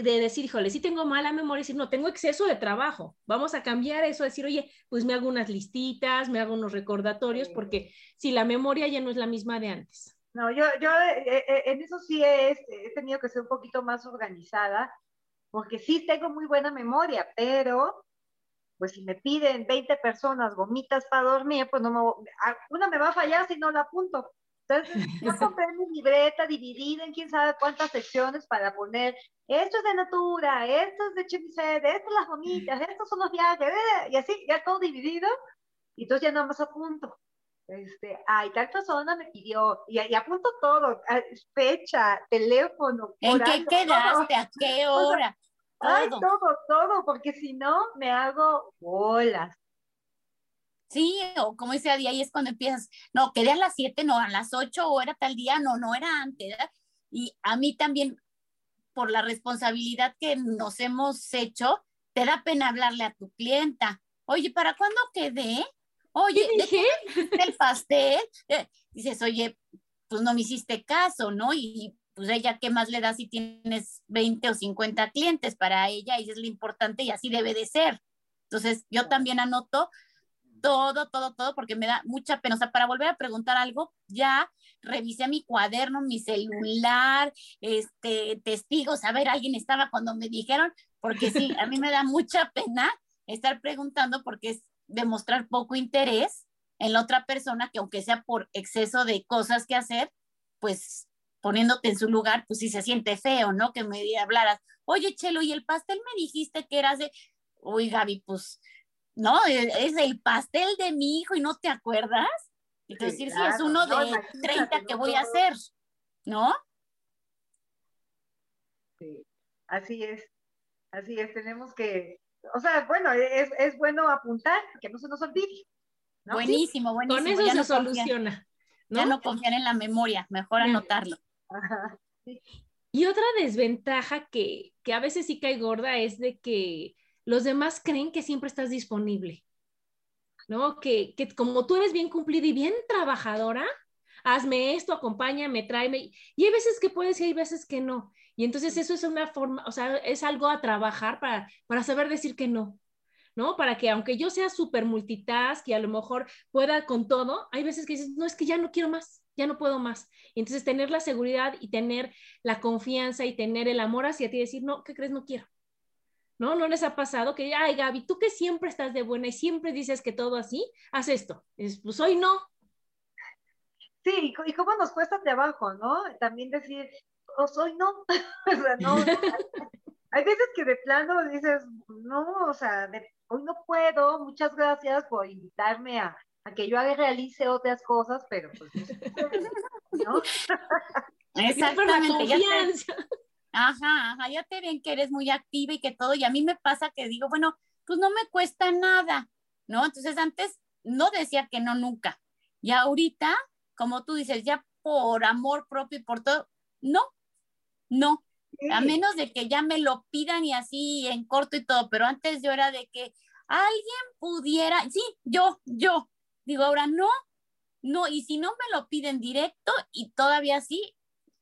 Speaker 1: de decir, híjole, sí tengo mala memoria, decir, no, tengo exceso de trabajo, vamos a cambiar eso, decir, oye, pues me hago unas listitas, me hago unos recordatorios, porque si la memoria ya no es la misma de antes.
Speaker 2: No, yo, yo eh, eh, en eso sí he, he tenido que ser un poquito más organizada, porque sí tengo muy buena memoria, pero pues si me piden 20 personas gomitas para dormir, pues no me, una me va a fallar si no la apunto. Entonces, yo compré mi libreta dividida en quién sabe cuántas secciones para poner, esto es de Natura, esto es de Chemicet, esto es las gomitas, estos son los viajes, eh, y así, ya todo dividido, y entonces ya nada más apunto. Este, ay, tal persona me pidió, y, y apunto todo, fecha, teléfono.
Speaker 3: ¿En qué quedaste? ¿A qué hora?
Speaker 2: Ay, todo, todo, porque si no, me hago bolas.
Speaker 3: Sí, o como ese día, y es cuando empiezas, no, quedé a las 7, no, a las 8, o era tal día, no, no era antes. ¿verdad? Y a mí también, por la responsabilidad que nos hemos hecho, te da pena hablarle a tu clienta. Oye, ¿para cuándo quedé? Oye, ¿de el pastel? Eh, dices, oye, pues no me hiciste caso, ¿no? Y pues ella, ¿qué más le da si tienes 20 o 50 clientes para ella? Y es lo importante y así debe de ser. Entonces, yo también anoto todo, todo, todo, porque me da mucha pena. O sea, para volver a preguntar algo, ya revisé mi cuaderno, mi celular, este, testigos, a ver, alguien estaba cuando me dijeron, porque sí, a mí me da mucha pena estar preguntando porque es demostrar poco interés en la otra persona que aunque sea por exceso de cosas que hacer, pues poniéndote en su lugar, pues sí se siente feo, ¿no? Que me hablaras, oye, Chelo, ¿y el pastel me dijiste que eras de, uy, Gaby, pues, no, es el pastel de mi hijo y no te acuerdas. Entonces, sí, es uno de 30 que voy a hacer, ¿no?
Speaker 2: Sí, así es, así es, tenemos que, o sea, bueno, es, es bueno apuntar, que no se nos olvide.
Speaker 3: Buenísimo, buenísimo.
Speaker 1: Con eso se soluciona.
Speaker 3: Ya no confiar en la memoria, mejor anotarlo.
Speaker 1: Y otra desventaja que, que a veces sí cae gorda es de que los demás creen que siempre estás disponible, ¿no? Que, que como tú eres bien cumplida y bien trabajadora, hazme esto, acompáñame, tráeme. Y hay veces que puedes y hay veces que no. Y entonces eso es una forma, o sea, es algo a trabajar para, para saber decir que no, ¿no? Para que aunque yo sea súper multitask y a lo mejor pueda con todo, hay veces que dices, no, es que ya no quiero más, ya no puedo más. Y entonces tener la seguridad y tener la confianza y tener el amor hacia ti y decir, no, ¿qué crees? No quiero. ¿No? ¿No les ha pasado que, ay, Gaby, tú que siempre estás de buena y siempre dices que todo así, haz esto? pues hoy no.
Speaker 2: Sí, y cómo nos cuesta trabajo, ¿no? También decir, o soy no. o sea, no. hay veces que de plano dices, no, o sea, hoy no puedo, muchas gracias por invitarme a, a que yo realice otras cosas, pero pues ¿no?
Speaker 3: Exactamente. Ya ajá, ajá, ya te ven que eres muy activa y que todo, y a mí me pasa que digo, bueno, pues no me cuesta nada, ¿no? Entonces antes no decía que no nunca, y ahorita, como tú dices, ya por amor propio y por todo, no, no, a menos de que ya me lo pidan y así en corto y todo, pero antes yo era de que alguien pudiera, sí, yo, yo, Digo, ahora no, no, y si no me lo piden directo y todavía sí,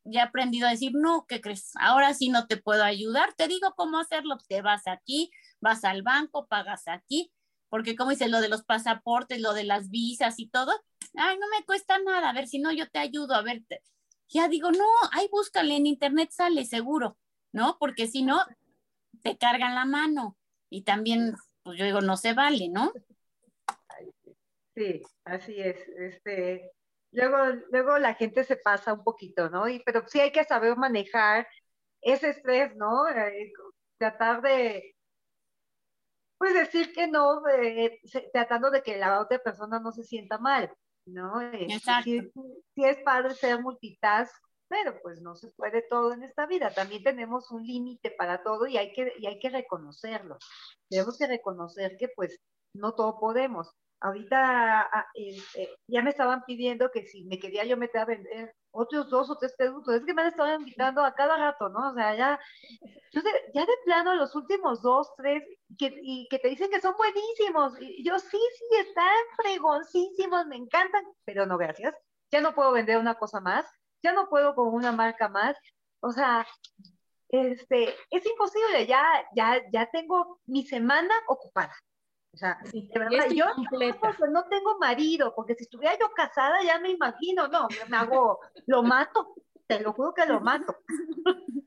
Speaker 3: ya he aprendido a decir, no, ¿qué crees? Ahora sí no te puedo ayudar, te digo cómo hacerlo, te vas aquí, vas al banco, pagas aquí, porque como dice lo de los pasaportes, lo de las visas y todo, ay, no me cuesta nada, a ver si no yo te ayudo, a ver, ya digo, no, ahí búscale en internet, sale seguro, ¿no? Porque si no, te cargan la mano y también, pues yo digo, no se vale, ¿no?
Speaker 2: Sí, así es. Este, luego, luego la gente se pasa un poquito, ¿no? Y, pero sí hay que saber manejar ese estrés, ¿no? Eh, tratar de, pues decir que no, eh, tratando de que la otra persona no se sienta mal, ¿no? Este, Exacto. Sí, es padre ser multitask, pero pues no se puede todo en esta vida. También tenemos un límite para todo y hay que, y hay que reconocerlo. Tenemos que reconocer que pues no todo podemos ahorita ah, este, ya me estaban pidiendo que si me quería yo meter a vender otros dos o tres productos, es que me han estado invitando a cada rato, ¿no? O sea, ya, ya de plano los últimos dos, tres, que, y que te dicen que son buenísimos, y yo sí, sí, están fregoncísimos, me encantan, pero no, gracias, ya no puedo vender una cosa más, ya no puedo con una marca más, o sea, este, es imposible, ya, ya, ya tengo mi semana ocupada. O sea, de verdad, yo no tengo marido, porque si estuviera yo casada ya me imagino, no, me hago, lo mato, te lo juro que lo mato.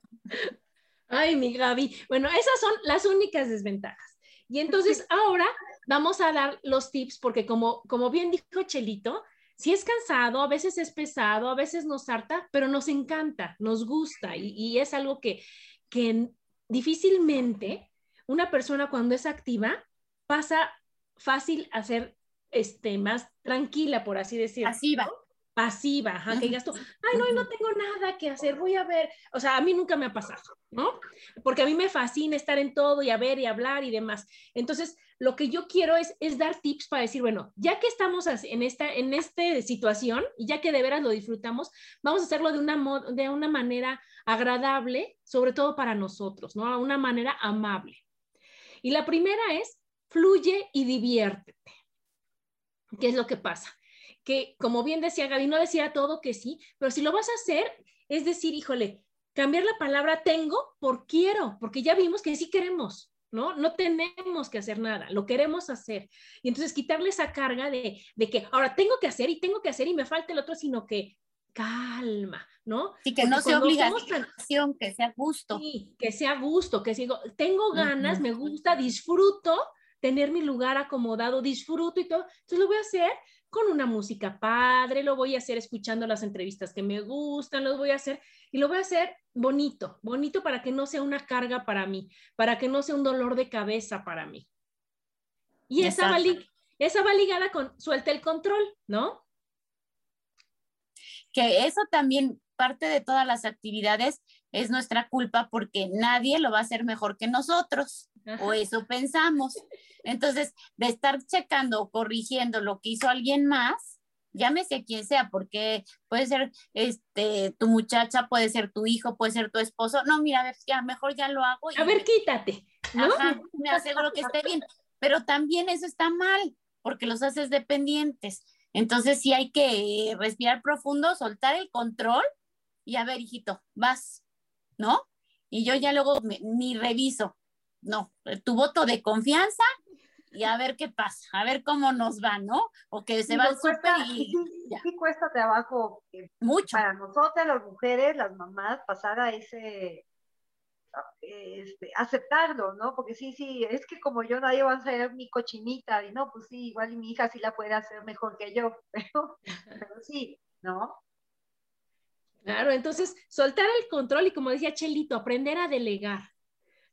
Speaker 1: Ay, mi Gaby. Bueno, esas son las únicas desventajas. Y entonces ahora vamos a dar los tips, porque como, como bien dijo Chelito, si es cansado, a veces es pesado, a veces nos harta, pero nos encanta, nos gusta y, y es algo que, que difícilmente una persona cuando es activa pasa fácil a ser este, más tranquila, por así decirlo.
Speaker 3: Pasiva.
Speaker 1: Pasiva, ajá, que digas tú, ay, no, no tengo nada que hacer, voy a ver. O sea, a mí nunca me ha pasado, ¿no? Porque a mí me fascina estar en todo y a ver y hablar y demás. Entonces, lo que yo quiero es, es dar tips para decir, bueno, ya que estamos en esta, en esta situación y ya que de veras lo disfrutamos, vamos a hacerlo de una, de una manera agradable, sobre todo para nosotros, ¿no? Una manera amable. Y la primera es fluye y diviértete. ¿Qué es lo que pasa? Que como bien decía Gaby, no decía todo que sí, pero si lo vas a hacer, es decir, híjole, cambiar la palabra tengo por quiero, porque ya vimos que sí queremos, ¿no? No tenemos que hacer nada, lo queremos hacer. Y entonces quitarle esa carga de, de que ahora tengo que hacer y tengo que hacer y me falta el otro, sino que calma, ¿no?
Speaker 3: Y que no sea obligación, que sea gusto.
Speaker 1: Sí, que sea gusto, que sigo, tengo ganas, me gusta, disfruto tener mi lugar acomodado, disfruto y todo. Entonces lo voy a hacer con una música padre, lo voy a hacer escuchando las entrevistas que me gustan, lo voy a hacer y lo voy a hacer bonito, bonito para que no sea una carga para mí, para que no sea un dolor de cabeza para mí. Y esa va, esa va ligada con suelta el control, ¿no?
Speaker 3: Que eso también parte de todas las actividades es nuestra culpa porque nadie lo va a hacer mejor que nosotros, o eso pensamos. Entonces, de estar checando o corrigiendo lo que hizo alguien más, llámese quien sea, porque puede ser este tu muchacha, puede ser tu hijo, puede ser tu esposo. No, mira, ya mejor ya lo hago.
Speaker 1: a ver, quítate. ¿no?
Speaker 3: me aseguro que esté bien. Pero también eso está mal, porque los haces dependientes. Entonces sí hay que respirar profundo, soltar el control y a ver, hijito, vas, ¿no? Y yo ya luego ni reviso, no, tu voto de confianza y a ver qué pasa, a ver cómo nos va, ¿no? O que se va al súper y...
Speaker 2: Sí, cuesta trabajo eh,
Speaker 3: mucho
Speaker 2: para nosotras, las mujeres, las mamás, pasar a ese, este, aceptarlo, ¿no? Porque sí, sí, es que como yo nadie va a ser mi cochinita, y no, pues sí, igual mi hija sí la puede hacer mejor que yo, pero, pero sí, ¿no?
Speaker 1: Claro, entonces soltar el control y como decía Chelito, aprender a delegar,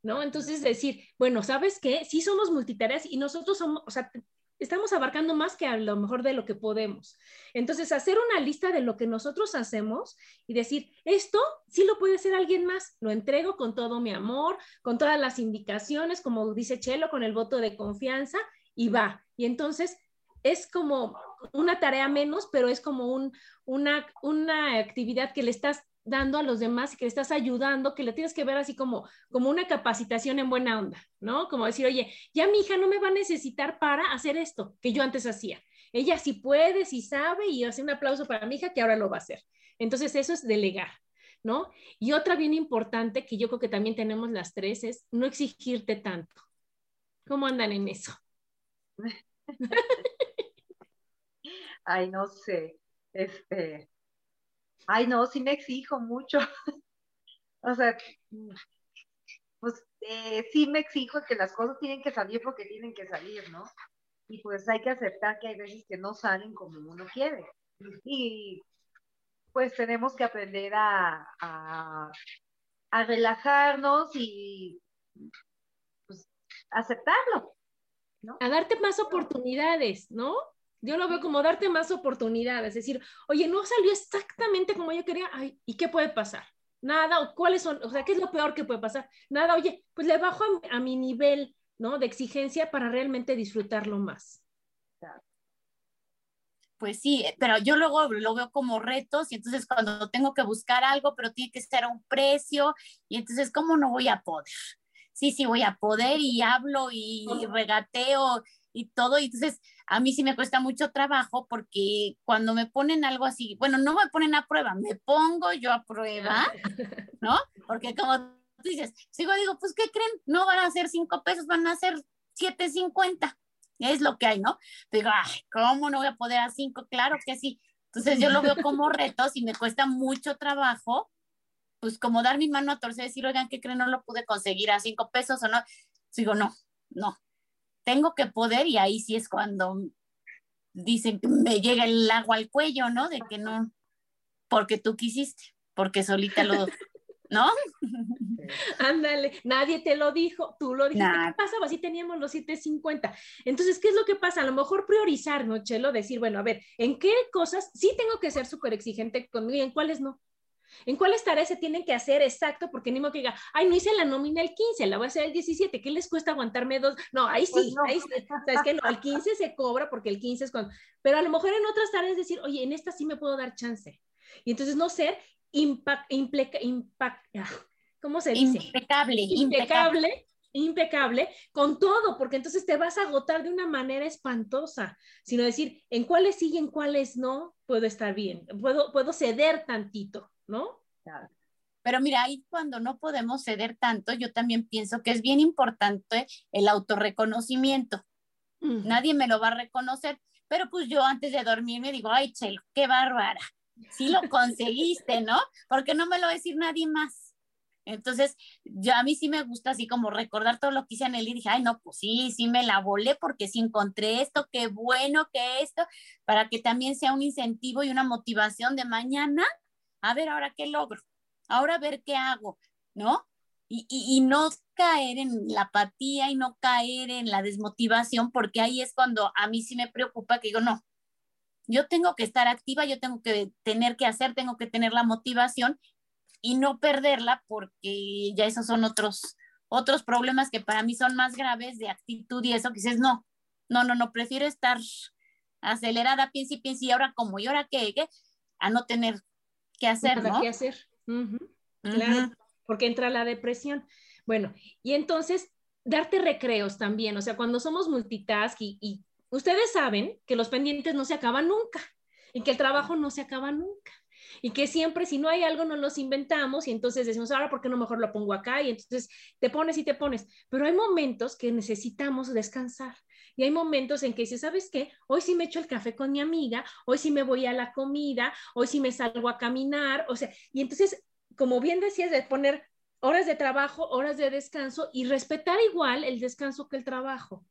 Speaker 1: ¿no? Entonces decir, bueno, ¿sabes qué? Sí somos multitareas y nosotros somos, o sea, estamos abarcando más que a lo mejor de lo que podemos. Entonces, hacer una lista de lo que nosotros hacemos y decir, esto sí lo puede hacer alguien más, lo entrego con todo mi amor, con todas las indicaciones, como dice Chelo, con el voto de confianza y va. Y entonces es como una tarea menos, pero es como un, una, una actividad que le estás dando a los demás y que le estás ayudando, que le tienes que ver así como, como una capacitación en buena onda, ¿no? Como decir, oye, ya mi hija no me va a necesitar para hacer esto que yo antes hacía. Ella sí puede, sí sabe y hace un aplauso para mi hija que ahora lo va a hacer. Entonces, eso es delegar, ¿no? Y otra bien importante que yo creo que también tenemos las tres es no exigirte tanto. ¿Cómo andan en eso?
Speaker 2: Ay, no sé. Este, ay, no, sí me exijo mucho. o sea, pues eh, sí me exijo que las cosas tienen que salir porque tienen que salir, ¿no? Y pues hay que aceptar que hay veces que no salen como uno quiere. Y pues tenemos que aprender a, a, a relajarnos y pues, aceptarlo. ¿no?
Speaker 1: A darte más oportunidades, ¿no? Yo lo veo como darte más oportunidades, es decir, oye, no salió exactamente como yo quería, ay, ¿y qué puede pasar? Nada, o cuáles son, o sea, ¿qué es lo peor que puede pasar? Nada, oye, pues le bajo a, mi nivel, ¿no? De exigencia para realmente disfrutarlo más.
Speaker 3: Pues sí, pero yo luego lo veo como retos y entonces cuando tengo que buscar algo, pero tiene que ser a un precio y entonces, ¿cómo no voy a poder? Sí, sí, voy a poder y hablo y regateo y todo. Y entonces a mí sí me cuesta mucho trabajo porque cuando me ponen algo así, bueno, no me ponen a prueba, me pongo yo a prueba, ¿no? Porque como tú dices, sigo digo, pues ¿qué creen? No van a ser cinco pesos, van a ser siete cincuenta. Es lo que hay, ¿no? Digo, ay, ¿cómo no voy a poder a cinco? Claro que sí. Entonces yo lo veo como retos y me cuesta mucho trabajo, pues como dar mi mano a torcer y decir, oigan, ¿qué creen? No lo pude conseguir a cinco pesos o no. Digo, no, no, tengo que poder y ahí sí es cuando dicen que me llega el agua al cuello, ¿no? De que no, porque tú quisiste, porque solita lo, ¿no?
Speaker 1: Ándale, nadie te lo dijo, tú lo dijiste. ¿Qué pasaba si teníamos los 750? Entonces, ¿qué es lo que pasa? A lo mejor priorizar, ¿no, Chelo? Decir, bueno, a ver, ¿en qué cosas sí tengo que ser súper exigente conmigo y en cuáles no? ¿En cuáles tareas se tienen que hacer exacto? Porque ni modo que diga, ay, no hice la nómina el 15, la voy a hacer el 17, ¿qué les cuesta aguantarme dos? No, ahí pues sí, ahí sí. ¿Sabes qué? No, al 15 se cobra porque el 15 es cuando... Pero a lo mejor en otras tareas decir, oye, en esta sí me puedo dar chance. Y entonces no ser impact, impact, ah, ¿cómo se dice?
Speaker 3: Impecable,
Speaker 1: impecable. Impecable con todo, porque entonces te vas a agotar de una manera espantosa, sino decir en cuáles sí y en cuáles no puedo estar bien, puedo, puedo ceder tantito. ¿No?
Speaker 3: Pero mira, ahí cuando no podemos ceder tanto, yo también pienso que es bien importante el autorreconocimiento. Nadie me lo va a reconocer, pero pues yo antes de dormir me digo, ay, Chelo, qué bárbara. Sí lo conseguiste, ¿no? Porque no me lo va a decir nadie más. Entonces, yo a mí sí me gusta así como recordar todo lo que hice en el y dije, ay, no, pues sí, sí me la volé porque sí encontré esto, qué bueno que esto, para que también sea un incentivo y una motivación de mañana, a ver ahora qué logro, ahora a ver qué hago, ¿no? Y, y, y no caer en la apatía y no caer en la desmotivación, porque ahí es cuando a mí sí me preocupa que digo, no, yo tengo que estar activa, yo tengo que tener que hacer, tengo que tener la motivación y no perderla porque ya esos son otros, otros problemas que para mí son más graves de actitud y eso que dices, no, no, no, no, prefiero estar acelerada, piensa y piensa y ahora como y ahora qué, qué, a no tener que hacer, ¿no?
Speaker 1: ¿Qué hacer? Claro, porque entra la depresión. Bueno, y entonces darte recreos también, o sea, cuando somos multitask y, y ustedes saben que los pendientes no se acaban nunca y que el trabajo no se acaba nunca y que siempre si no hay algo no los inventamos y entonces decimos, ahora, ¿por qué no mejor lo pongo acá? Y entonces te pones y te pones. Pero hay momentos que necesitamos descansar. Y hay momentos en que dices, ¿sabes qué? Hoy sí me echo el café con mi amiga, hoy sí me voy a la comida, hoy sí me salgo a caminar, o sea, y entonces, como bien decías, de poner horas de trabajo, horas de descanso y respetar igual el descanso que el trabajo.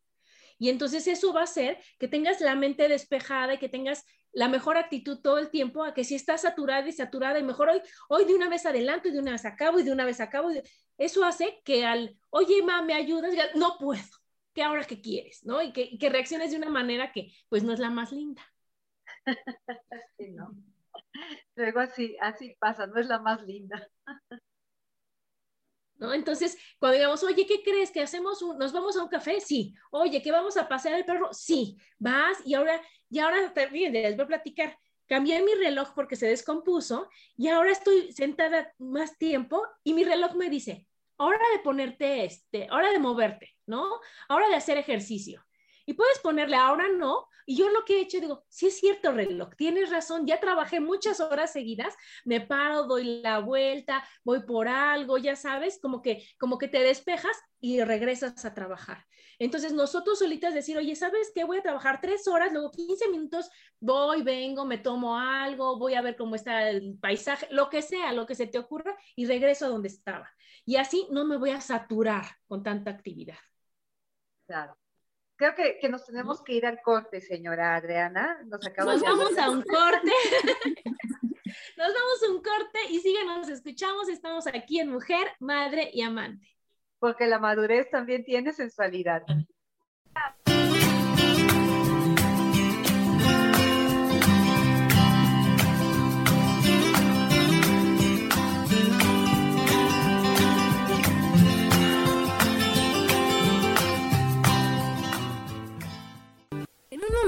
Speaker 1: Y entonces eso va a hacer que tengas la mente despejada y que tengas la mejor actitud todo el tiempo a que si estás saturada y saturada y mejor hoy, hoy de una vez adelanto y de una vez acabo y de una vez acabo. Eso hace que al, oye, ma, ¿me ayudas? No puedo. ¿Qué ahora que quieres? ¿No? Y que, que reacciones de una manera que pues no es la más linda.
Speaker 2: Sí, no. Luego así, así pasa, no es la más linda.
Speaker 1: ¿No? Entonces, cuando digamos, oye, ¿qué crees? ¿Que hacemos nos vamos a un café? Sí. Oye, ¿que vamos a pasear el perro? Sí. Vas y ahora y ahora también les voy a platicar. Cambié mi reloj porque se descompuso y ahora estoy sentada más tiempo y mi reloj me dice, hora de ponerte este, hora de moverte, ¿no? Hora de hacer ejercicio. Y puedes ponerle ahora no. Y yo lo que he hecho, digo, sí es cierto, reloj, tienes razón, ya trabajé muchas horas seguidas, me paro, doy la vuelta, voy por algo, ya sabes, como que, como que te despejas y regresas a trabajar. Entonces nosotros solitas decir, oye, ¿sabes qué? Voy a trabajar tres horas, luego 15 minutos, voy, vengo, me tomo algo, voy a ver cómo está el paisaje, lo que sea, lo que se te ocurra, y regreso a donde estaba. Y así no me voy a saturar con tanta actividad.
Speaker 2: Claro creo que, nos tenemos que ir al corte, señora Adriana. Nos,
Speaker 1: nos vamos a un corte. nos vamos a un corte y síganos, escuchamos. Estamos aquí en Mujer, Madre y Amante.
Speaker 2: Porque la madurez también tiene sensualidad.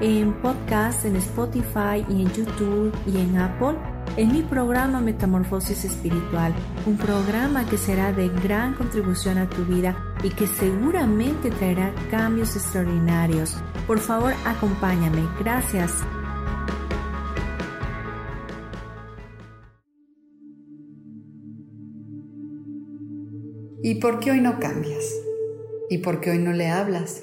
Speaker 4: en podcast, en Spotify y en YouTube y en Apple en mi programa Metamorfosis Espiritual, un programa que será de gran contribución a tu vida y que seguramente traerá cambios extraordinarios. Por favor, acompáñame. Gracias.
Speaker 5: ¿Y por qué hoy no cambias? ¿Y por qué hoy no le hablas?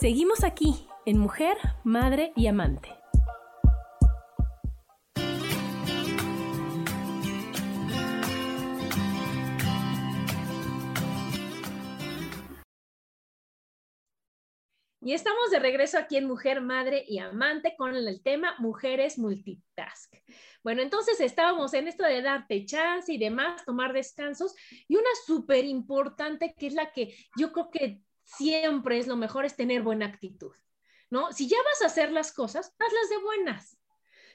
Speaker 4: Seguimos aquí en Mujer, Madre y Amante.
Speaker 1: Y estamos de regreso aquí en Mujer, Madre y Amante con el tema Mujeres Multitask. Bueno, entonces estábamos en esto de darte chance y demás, tomar descansos. Y una súper importante que es la que yo creo que siempre es lo mejor es tener buena actitud, ¿no? Si ya vas a hacer las cosas, hazlas de buenas.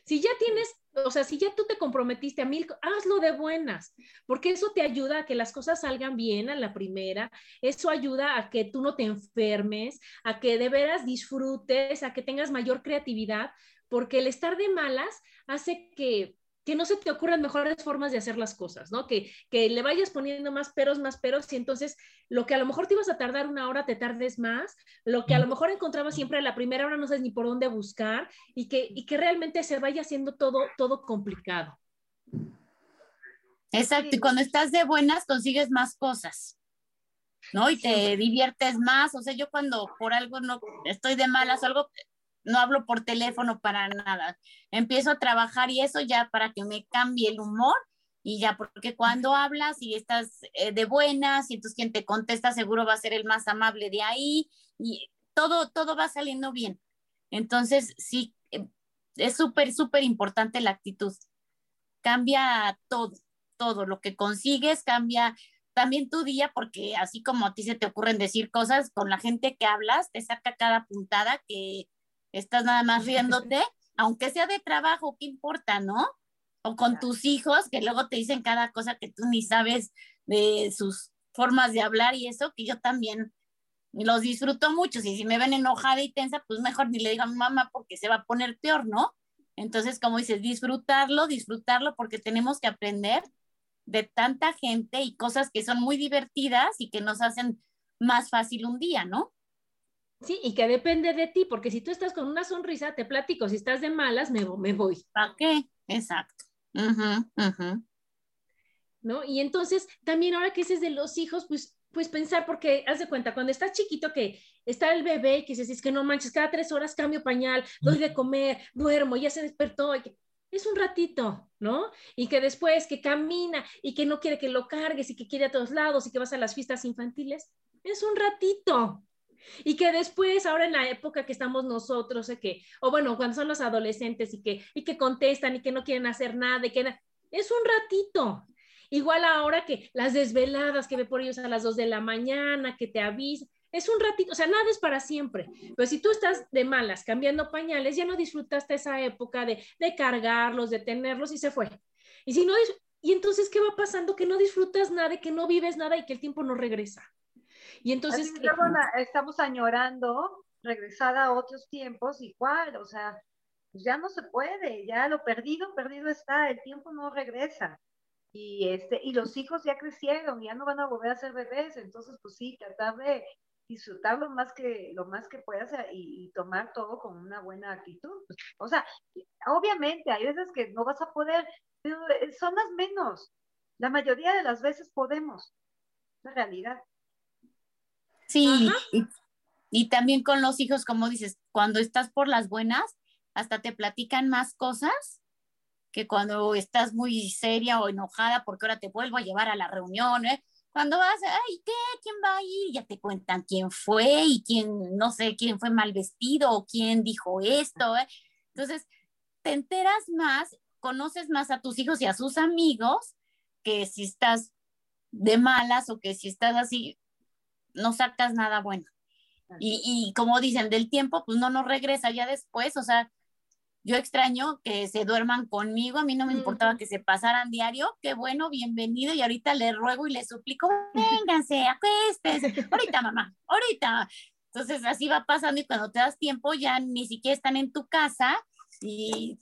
Speaker 1: Si ya tienes, o sea, si ya tú te comprometiste a mil, hazlo de buenas, porque eso te ayuda a que las cosas salgan bien a la primera, eso ayuda a que tú no te enfermes, a que de veras disfrutes, a que tengas mayor creatividad, porque el estar de malas hace que que no se te ocurran mejores formas de hacer las cosas, ¿no? Que, que le vayas poniendo más peros, más peros, y entonces lo que a lo mejor te ibas a tardar una hora, te tardes más, lo que a lo mejor encontrabas siempre a la primera hora no sabes ni por dónde buscar, y que, y que realmente se vaya haciendo todo, todo complicado.
Speaker 3: Exacto, y cuando estás de buenas consigues más cosas, ¿no? Y te diviertes más, o sea, yo cuando por algo no estoy de malas o algo, no hablo por teléfono para nada. Empiezo a trabajar y eso ya para que me cambie el humor y ya, porque cuando hablas y estás eh, de buenas y entonces quien te contesta seguro va a ser el más amable de ahí y todo, todo va saliendo bien. Entonces, sí, eh, es súper, súper importante la actitud. Cambia todo, todo lo que consigues, cambia también tu día, porque así como a ti se te ocurren decir cosas, con la gente que hablas, te saca cada puntada que, estás nada más riéndote, aunque sea de trabajo, ¿qué importa, no? O con tus hijos, que luego te dicen cada cosa que tú ni sabes de sus formas de hablar y eso, que yo también los disfruto mucho. Y si me ven enojada y tensa, pues mejor ni le digo a mi mamá porque se va a poner peor, ¿no? Entonces, como dices, disfrutarlo, disfrutarlo porque tenemos que aprender de tanta gente y cosas que son muy divertidas y que nos hacen más fácil un día, ¿no?
Speaker 1: Sí, y que depende de ti, porque si tú estás con una sonrisa, te platico, si estás de malas, me, me voy.
Speaker 3: ¿Para qué? Exacto.
Speaker 1: ¿No? Y entonces, también ahora que ese es de los hijos, pues, pues pensar, porque haz de cuenta, cuando estás chiquito que está el bebé y que dices, es que no manches, cada tres horas cambio pañal, doy de comer, duermo, ya se despertó, es un ratito, ¿no? Y que después que camina y que no quiere que lo cargues y que quiere a todos lados y que vas a las fiestas infantiles, es un ratito, y que después, ahora en la época que estamos nosotros, que, o bueno, cuando son los adolescentes y que, y que contestan y que no quieren hacer nada, que es un ratito. Igual ahora que las desveladas que ve por ellos a las dos de la mañana, que te avisan, es un ratito, o sea, nada es para siempre. Pero si tú estás de malas cambiando pañales, ya no disfrutaste esa época de, de cargarlos, de tenerlos y se fue. Y si no, y entonces, ¿qué va pasando? Que no disfrutas nada, que no vives nada y que el tiempo no regresa. Y entonces...
Speaker 2: estamos añorando regresar a otros tiempos igual, o sea, pues ya no se puede, ya lo perdido, perdido está, el tiempo no regresa. Y, este, y los hijos ya crecieron, ya no van a volver a ser bebés, entonces pues sí, tratar de disfrutar lo más que, lo más que puedas y, tomar todo con una buena actitud. O sea, obviamente hay veces que no vas a poder, pero eh, son las menos. La mayoría de las veces podemos, la realidad.
Speaker 3: Sí, y, también con los hijos, como dices, cuando estás por las buenas, hasta te platican más cosas que cuando estás muy seria o enojada porque ahora te vuelvo a llevar a la reunión, ¿eh? Cuando vas, ay, ¿qué? ¿Quién va a ir? Ya te cuentan quién fue y quién, no sé, quién fue mal vestido o quién dijo esto, ¿eh? Entonces, te enteras más, conoces más a tus hijos y a sus amigos que si estás de malas o que si estás así, no sacas nada bueno. Y, y, como dicen, del tiempo, pues no nos regresa ya después, o sea, yo extraño que se duerman conmigo, a mí no me importaba que se pasaran diario, qué bueno, bienvenido, y ahorita le ruego y le suplico, vénganse, acuéstense, ahorita mamá, ahorita. Entonces así va pasando y cuando te das tiempo ya ni siquiera están en tu casa y,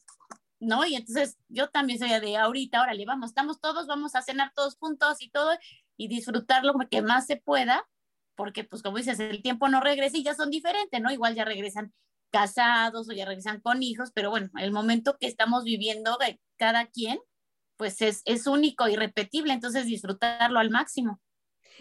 Speaker 3: ¿no? Y entonces yo también soy de ahorita, órale, vamos, estamos todos, vamos a cenar todos juntos y todo, y disfrutar lo que más se pueda, porque pues como dices, el tiempo no regresa y ya son diferentes, ¿no? Igual ya regresan casados o ya regresan con hijos, pero bueno, el momento que estamos viviendo de cada quien, pues es, es único, irrepetible, entonces disfrutarlo al máximo.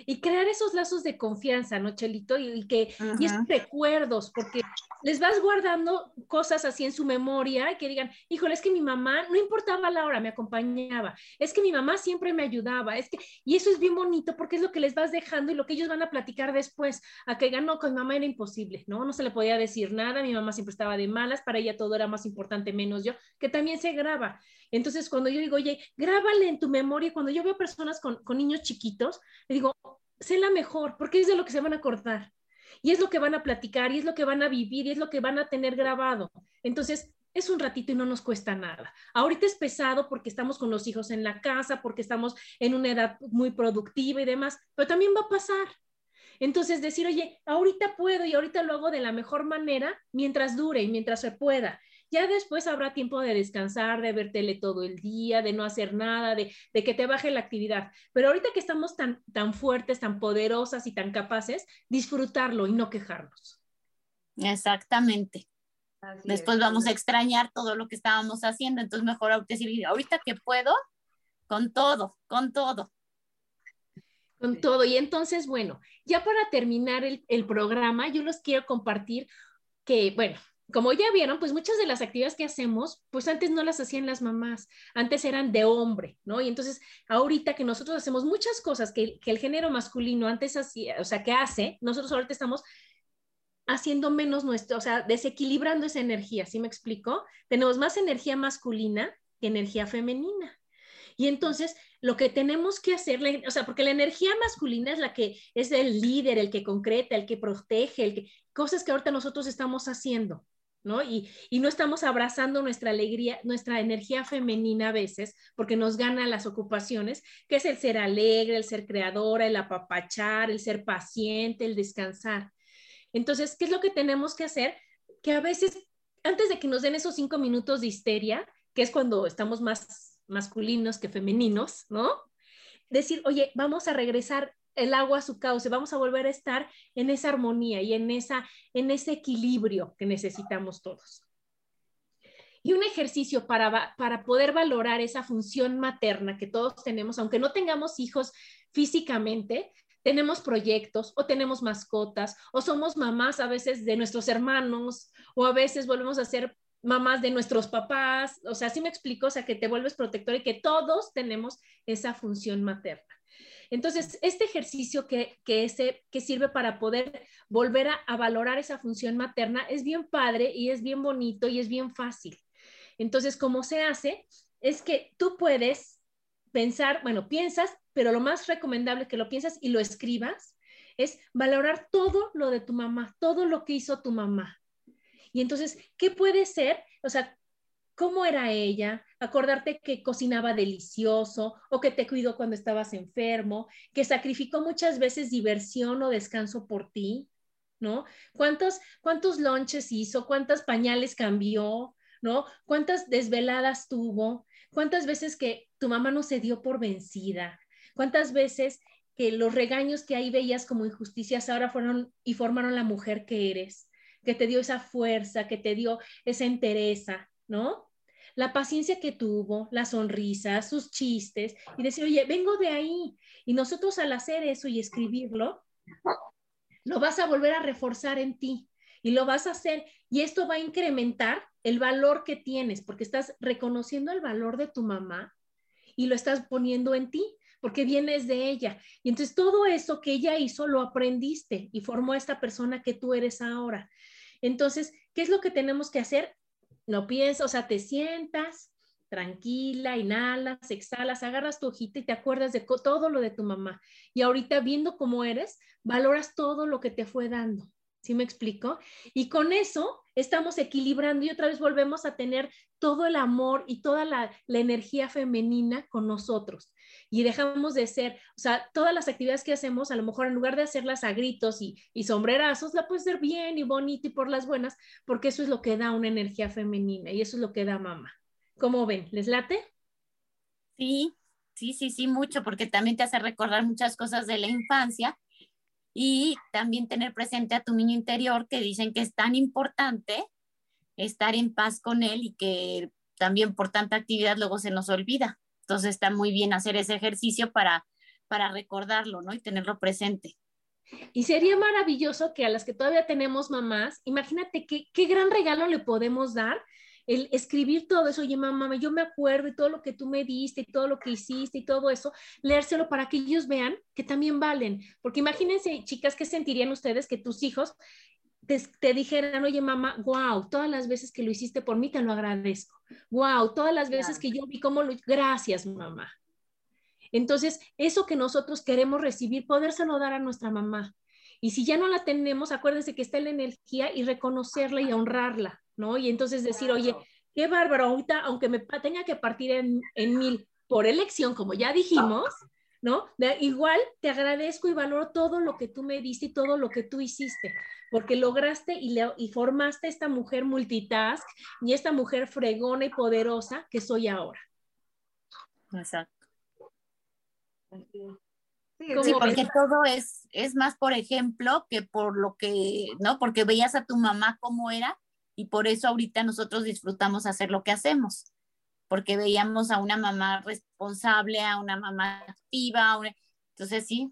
Speaker 1: Y crear esos lazos de confianza, ¿no, Chelito? Y, que, y esos recuerdos, porque les vas guardando cosas así en su memoria que digan, híjole, es que mi mamá, no importaba la hora, me acompañaba, es que mi mamá siempre me ayudaba, es que, y eso es bien bonito porque es lo que les vas dejando y lo que ellos van a platicar después, a que digan, no, con mi mamá era imposible, ¿no? No se le podía decir nada, mi mamá siempre estaba de malas, para ella todo era más importante menos yo, que también se graba. Entonces, cuando yo digo, oye, grábale en tu memoria, cuando yo veo personas con, con niños chiquitos, le digo, sé la mejor, porque es de lo que se van a acordar y es lo que van a platicar y es lo que van a vivir y es lo que van a tener grabado. Entonces, es un ratito y no nos cuesta nada. Ahorita es pesado porque estamos con los hijos en la casa, porque estamos en una edad muy productiva y demás, pero también va a pasar. Entonces, decir, oye, ahorita puedo y ahorita lo hago de la mejor manera mientras dure y mientras se pueda. Ya después habrá tiempo de descansar, de ver tele todo el día, de no hacer nada, de, que te baje la actividad. Pero ahorita que estamos tan, tan fuertes, tan poderosas y tan capaces, disfrutarlo y no quejarnos.
Speaker 3: Exactamente. Después vamos a extrañar todo lo que estábamos haciendo, entonces mejor decir, ahorita que puedo, con todo, con todo.
Speaker 1: Con todo. Y entonces, bueno, ya para terminar el, el programa, yo los quiero compartir que, bueno, como ya vieron, pues muchas de las actividades que hacemos, pues antes no las hacían las mamás, antes eran de hombre, ¿no? Y entonces, ahorita que nosotros hacemos muchas cosas que, el género masculino antes hacía, o sea, que hace, nosotros ahorita estamos haciendo menos nuestro, o sea, desequilibrando esa energía, ¿sí me explico? Tenemos más energía masculina que energía femenina. Y entonces, lo que tenemos que hacer, o sea, porque la energía masculina es la que es el líder, el que concreta, el que protege, el que, cosas que ahorita nosotros estamos haciendo. ¿No? Y, no estamos abrazando nuestra alegría, nuestra energía femenina a veces, porque nos gana las ocupaciones, que es el ser alegre, el ser creadora, el apapachar, el ser paciente, el descansar. Entonces, ¿qué es lo que tenemos que hacer? Que a veces, antes de que nos den esos cinco minutos de histeria, que es cuando estamos más masculinos que femeninos, ¿no? Decir, oye, vamos a regresar el agua a su cauce, vamos a volver a estar en esa armonía y en, esa, en ese equilibrio que necesitamos todos. Y un ejercicio para, para poder valorar esa función materna que todos tenemos, aunque no tengamos hijos físicamente, tenemos proyectos o tenemos mascotas o somos mamás a veces de nuestros hermanos o a veces volvemos a ser mamás de nuestros papás, o sea, así me explico, o sea, que te vuelves protector y que todos tenemos esa función materna. Entonces, este ejercicio que, que sirve para poder volver a, valorar esa función materna es bien padre y es bien bonito y es bien fácil. Entonces, ¿cómo se hace? Es que tú puedes pensar, bueno, piensas, pero lo más recomendable que lo piensas y lo escribas es valorar todo lo de tu mamá, todo lo que hizo tu mamá. Y entonces, ¿qué puede ser? O sea, cómo era ella, acordarte que cocinaba delicioso o que te cuidó cuando estabas enfermo, que sacrificó muchas veces diversión o descanso por ti, ¿no? ¿Cuántos, cuántos lonches hizo? ¿Cuántas pañales cambió? ¿No? ¿Cuántas desveladas tuvo? ¿Cuántas veces que tu mamá no se dio por vencida? ¿Cuántas veces que los regaños que ahí veías como injusticias ahora fueron y formaron la mujer que eres? Que te dio esa fuerza, que te dio esa entereza, ¿no? La paciencia que tuvo, la sonrisa, sus chistes y decir, oye, vengo de ahí. Y nosotros al hacer eso y escribirlo, lo vas a volver a reforzar en ti y lo vas a hacer y esto va a incrementar el valor que tienes porque estás reconociendo el valor de tu mamá y lo estás poniendo en ti porque vienes de ella. Y entonces todo eso que ella hizo lo aprendiste y formó a esta persona que tú eres ahora. Entonces, ¿qué es lo que tenemos que hacer? No piensas, o sea, te sientas tranquila, inhalas, exhalas, agarras tu hojita y te acuerdas de todo lo de tu mamá. Y ahorita viendo cómo eres, valoras todo lo que te fue dando. ¿Sí me explico? Y con eso estamos equilibrando y otra vez volvemos a tener todo el amor y toda la, energía femenina con nosotros. Y dejamos de ser, o sea, todas las actividades que hacemos, a lo mejor en lugar de hacerlas a gritos y, y sombrerazos, la puedes hacer bien y bonita y por las buenas, porque eso es lo que da una energía femenina y eso es lo que da mamá. ¿Cómo ven? ¿Les late?
Speaker 3: Sí, sí, sí, sí, mucho, porque también te hace recordar muchas cosas de la infancia y también tener presente a tu niño interior que dicen que es tan importante estar en paz con él y que también por tanta actividad luego se nos olvida. Entonces está muy bien hacer ese ejercicio para para recordarlo, ¿no? Y tenerlo presente.
Speaker 1: Y sería maravilloso que a las que todavía tenemos mamás, imagínate qué, qué gran regalo le podemos dar el escribir todo eso, oye mamá, yo me acuerdo y todo lo que tú me diste y todo lo que hiciste y todo eso, leérselo para que ellos vean que también valen. Porque imagínense, chicas, ¿qué sentirían ustedes que tus hijos te, te, dijeran, oye mamá, wow, todas las veces que lo hiciste por mí te lo agradezco. Wow, todas las veces que yo vi cómo lo... Gracias, mamá. Entonces, eso que nosotros queremos recibir, podérselo dar a nuestra mamá. Y si ya no la tenemos, acuérdense que está la energía y reconocerla y honrarla. ¿No? Y entonces decir, oye, qué bárbaro, ahorita, aunque me tenga que partir en, en mil por elección, como ya dijimos, ¿no? igual te agradezco y valoro todo lo que tú me diste y todo lo que tú hiciste, porque lograste y, le, y formaste esta mujer multitask y esta mujer fregona y poderosa que soy ahora.
Speaker 3: Exacto. Sí, porque todo es, es más por ejemplo que por lo que, ¿no? Porque veías a tu mamá cómo era y por eso ahorita nosotros disfrutamos hacer lo que hacemos, porque veíamos a una mamá responsable, a una mamá activa, entonces sí,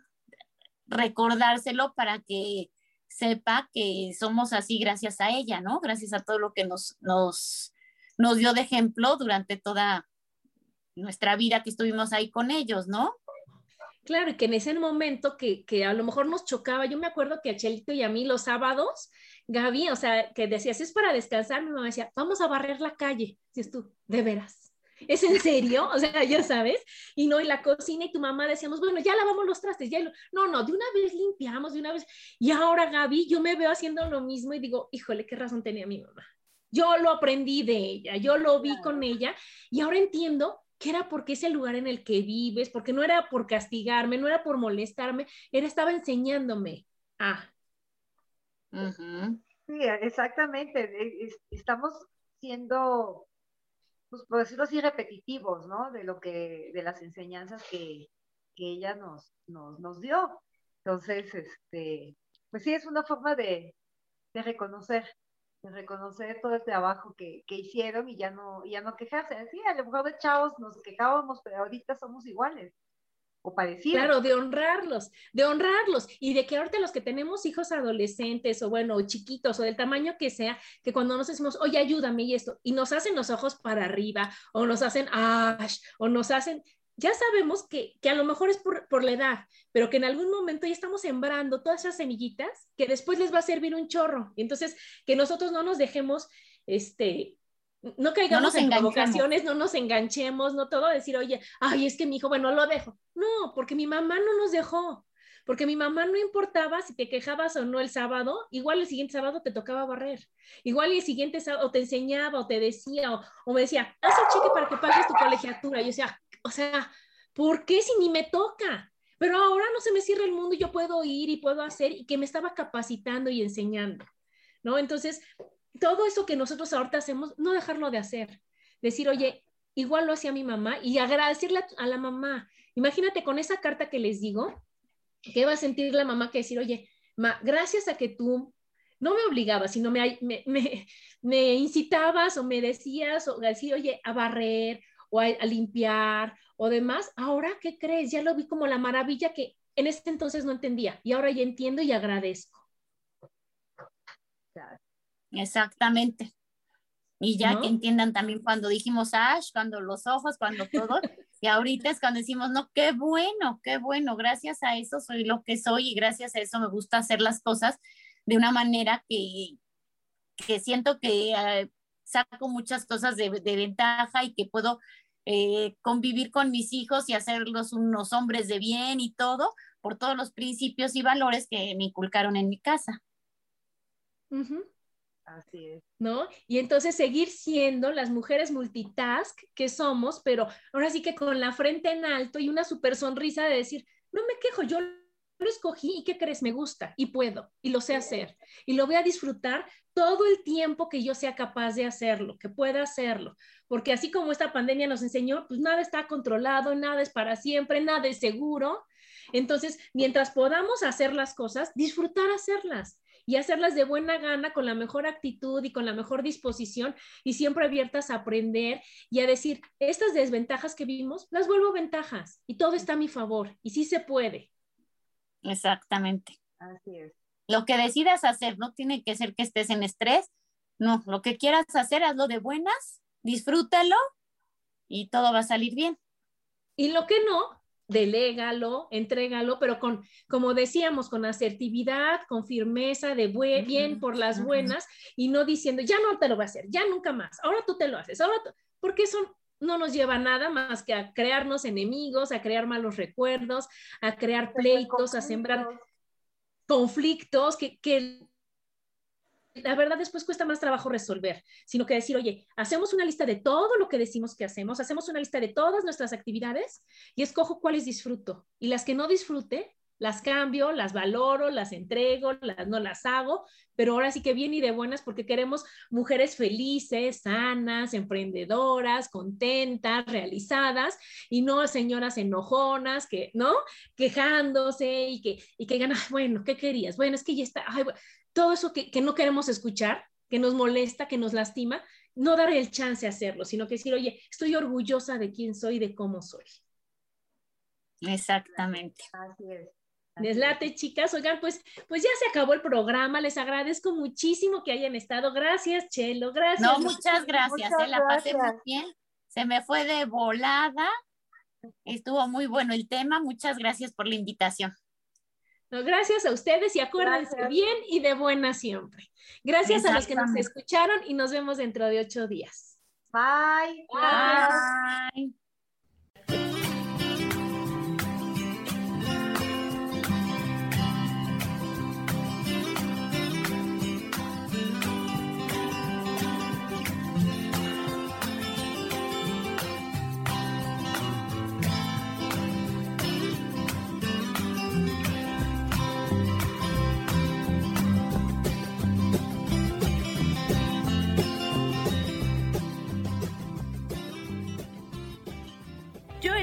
Speaker 3: recordárselo para que sepa que somos así gracias a ella, ¿no? Gracias a todo lo que nos, nos, nos dio de ejemplo durante toda nuestra vida que estuvimos ahí con ellos, ¿no?
Speaker 1: Claro, y que en ese momento que, que, a lo mejor nos chocaba, yo me acuerdo que a Chelito y a mí los sábados Gaby, o sea, que decías, es para descansar, mi mamá decía, vamos a barrer la calle. Si tú, de veras. ¿Es en serio? O sea, ya sabes. Y no, y la cocina y tu mamá decíamos, bueno, ya lavamos los trastes, ya No, no, de una vez limpiamos, de una vez. Y ahora, Gaby, yo me veo haciendo lo mismo y digo, híjole, qué razón tenía mi mamá. Yo lo aprendí de ella, yo lo vi con ella y ahora entiendo que era porque es el lugar en el que vives, porque no era por castigarme, no era por molestarme, era estaba enseñándome. Ah,
Speaker 2: Sí, exactamente. Estamos siendo, pues por decirlo así, repetitivos, ¿no? De lo que, de las enseñanzas que, ella nos, nos, dio. Entonces, este, pues sí, es una forma de, reconocer, de reconocer todo el trabajo que, hicieron y ya no, ya no quejarse. Sí, a lo mejor de chavos nos quejábamos, pero ahorita somos iguales o
Speaker 1: Claro, de honrarlos, de honrarlos y de que ahorita los que tenemos hijos adolescentes o bueno, chiquitos o del tamaño que sea, que cuando nos decimos, oye, ayúdame y esto, y nos hacen los ojos para arriba o nos hacen ash o nos hacen, ya sabemos que, que a lo mejor es por, por, la edad, pero que en algún momento ya estamos sembrando todas esas semillitas que después les va a servir un chorro. Entonces, que nosotros no nos dejemos, este, no caigamos en provocaciones, no nos enganchemos, no todo decir, oye, ay, es que mi hijo, bueno, lo dejo. No, porque mi mamá no nos dejó, porque mi mamá no importaba si te quejabas o no el sábado, igual el siguiente sábado te tocaba barrer, igual el siguiente sábado te enseñaba o te decía o, me decía, haz el cheque para que pagues tu colegiatura. Yo decía, o sea, ¿por qué si ni me toca? Pero ahora no se me cierra el mundo y yo puedo ir y puedo hacer y que me estaba capacitando y enseñando, ¿no? Entonces, todo eso que nosotros ahorita hacemos, no dejarlo de hacer. Decir, oye, igual lo hacía mi mamá y agradecerle a, la mamá. Imagínate con esa carta que les digo, ¿qué va a sentir la mamá que decir, oye, ma, gracias a que tú no me obligabas, sino me, me, incitabas o me decías, o decir, oye, a barrer o a, limpiar o demás, ahora, ¿qué crees? Ya lo vi como la maravilla que en ese entonces no entendía y ahora ya entiendo y agradezco.
Speaker 3: Exactamente. Y ya que entiendan también cuando dijimos Ash, cuando los ojos, cuando todo, y ahorita es cuando decimos, no, qué bueno, qué bueno, gracias a eso soy lo que soy y gracias a eso me gusta hacer las cosas de una manera que, que siento que eh, saco muchas cosas de, ventaja y que puedo eh, convivir con mis hijos y hacerlos unos hombres de bien y todo por todos los principios y valores que me inculcaron en mi casa.
Speaker 2: Así es.
Speaker 1: ¿No? Y entonces seguir siendo las mujeres multitask que somos, pero ahora sí que con la frente en alto y una super sonrisa de decir, no me quejo, yo lo escogí y ¿qué crees? Me gusta y puedo y lo sé hacer y lo voy a disfrutar todo el tiempo que yo sea capaz de hacerlo, que pueda hacerlo, porque así como esta pandemia nos enseñó, pues nada está controlado, nada es para siempre, nada es seguro. Entonces, mientras podamos hacer las cosas, disfrutar hacerlas y hacerlas de buena gana, con la mejor actitud y con la mejor disposición y siempre abiertas a aprender y a decir, estas desventajas que vimos, las vuelvo ventajas y todo está a mi favor y sí se puede.
Speaker 3: Exactamente.
Speaker 2: Así es.
Speaker 3: Lo que decidas hacer, no tiene que ser que estés en estrés, no, lo que quieras hacer, hazlo de buenas, disfrútalo y todo va a salir bien.
Speaker 1: Y lo que no, delégalo, entrégalo, pero con, como decíamos, con asertividad, con firmeza, de bien por las buenas y no diciendo, ya no te lo voy a hacer, ya nunca más, ahora tú te lo haces, ahora porque eso no nos lleva a nada más que a crearnos enemigos, a crear malos recuerdos, a crear pleitos, a sembrar conflictos que, que la verdad después cuesta más trabajo resolver, sino que decir, oye, hacemos una lista de todo lo que decimos que hacemos, hacemos una lista de todas nuestras actividades y escojo cuáles disfruto. Y las que no disfrute, las cambio, las valoro, las entrego, las, no las hago, pero ahora sí que bien y de buenas porque queremos mujeres felices, sanas, emprendedoras, contentas, realizadas y no señoras enojonas que, ¿no? Quejándose y que, y que ganan, bueno, ¿qué querías? Bueno, es que ya está, todo eso que, no queremos escuchar, que nos molesta, que nos lastima, no dar el chance a hacerlo, sino que decir, oye, estoy orgullosa de quién soy, de cómo soy.
Speaker 3: Exactamente.
Speaker 2: Así es.
Speaker 1: Chicas. Oigan, pues, pues ya se acabó el programa. Les agradezco muchísimo que hayan estado. Gracias, Chelo. Gracias.
Speaker 3: No, muchas gracias. Se eh, la pasé muy bien. Se me fue de volada. Estuvo muy bueno el tema. Muchas gracias por la invitación
Speaker 1: gracias a ustedes y acuérdense bien y de buena siempre. Gracias a los que nos escucharon y nos vemos dentro de ocho días.
Speaker 2: Bye.
Speaker 1: Bye.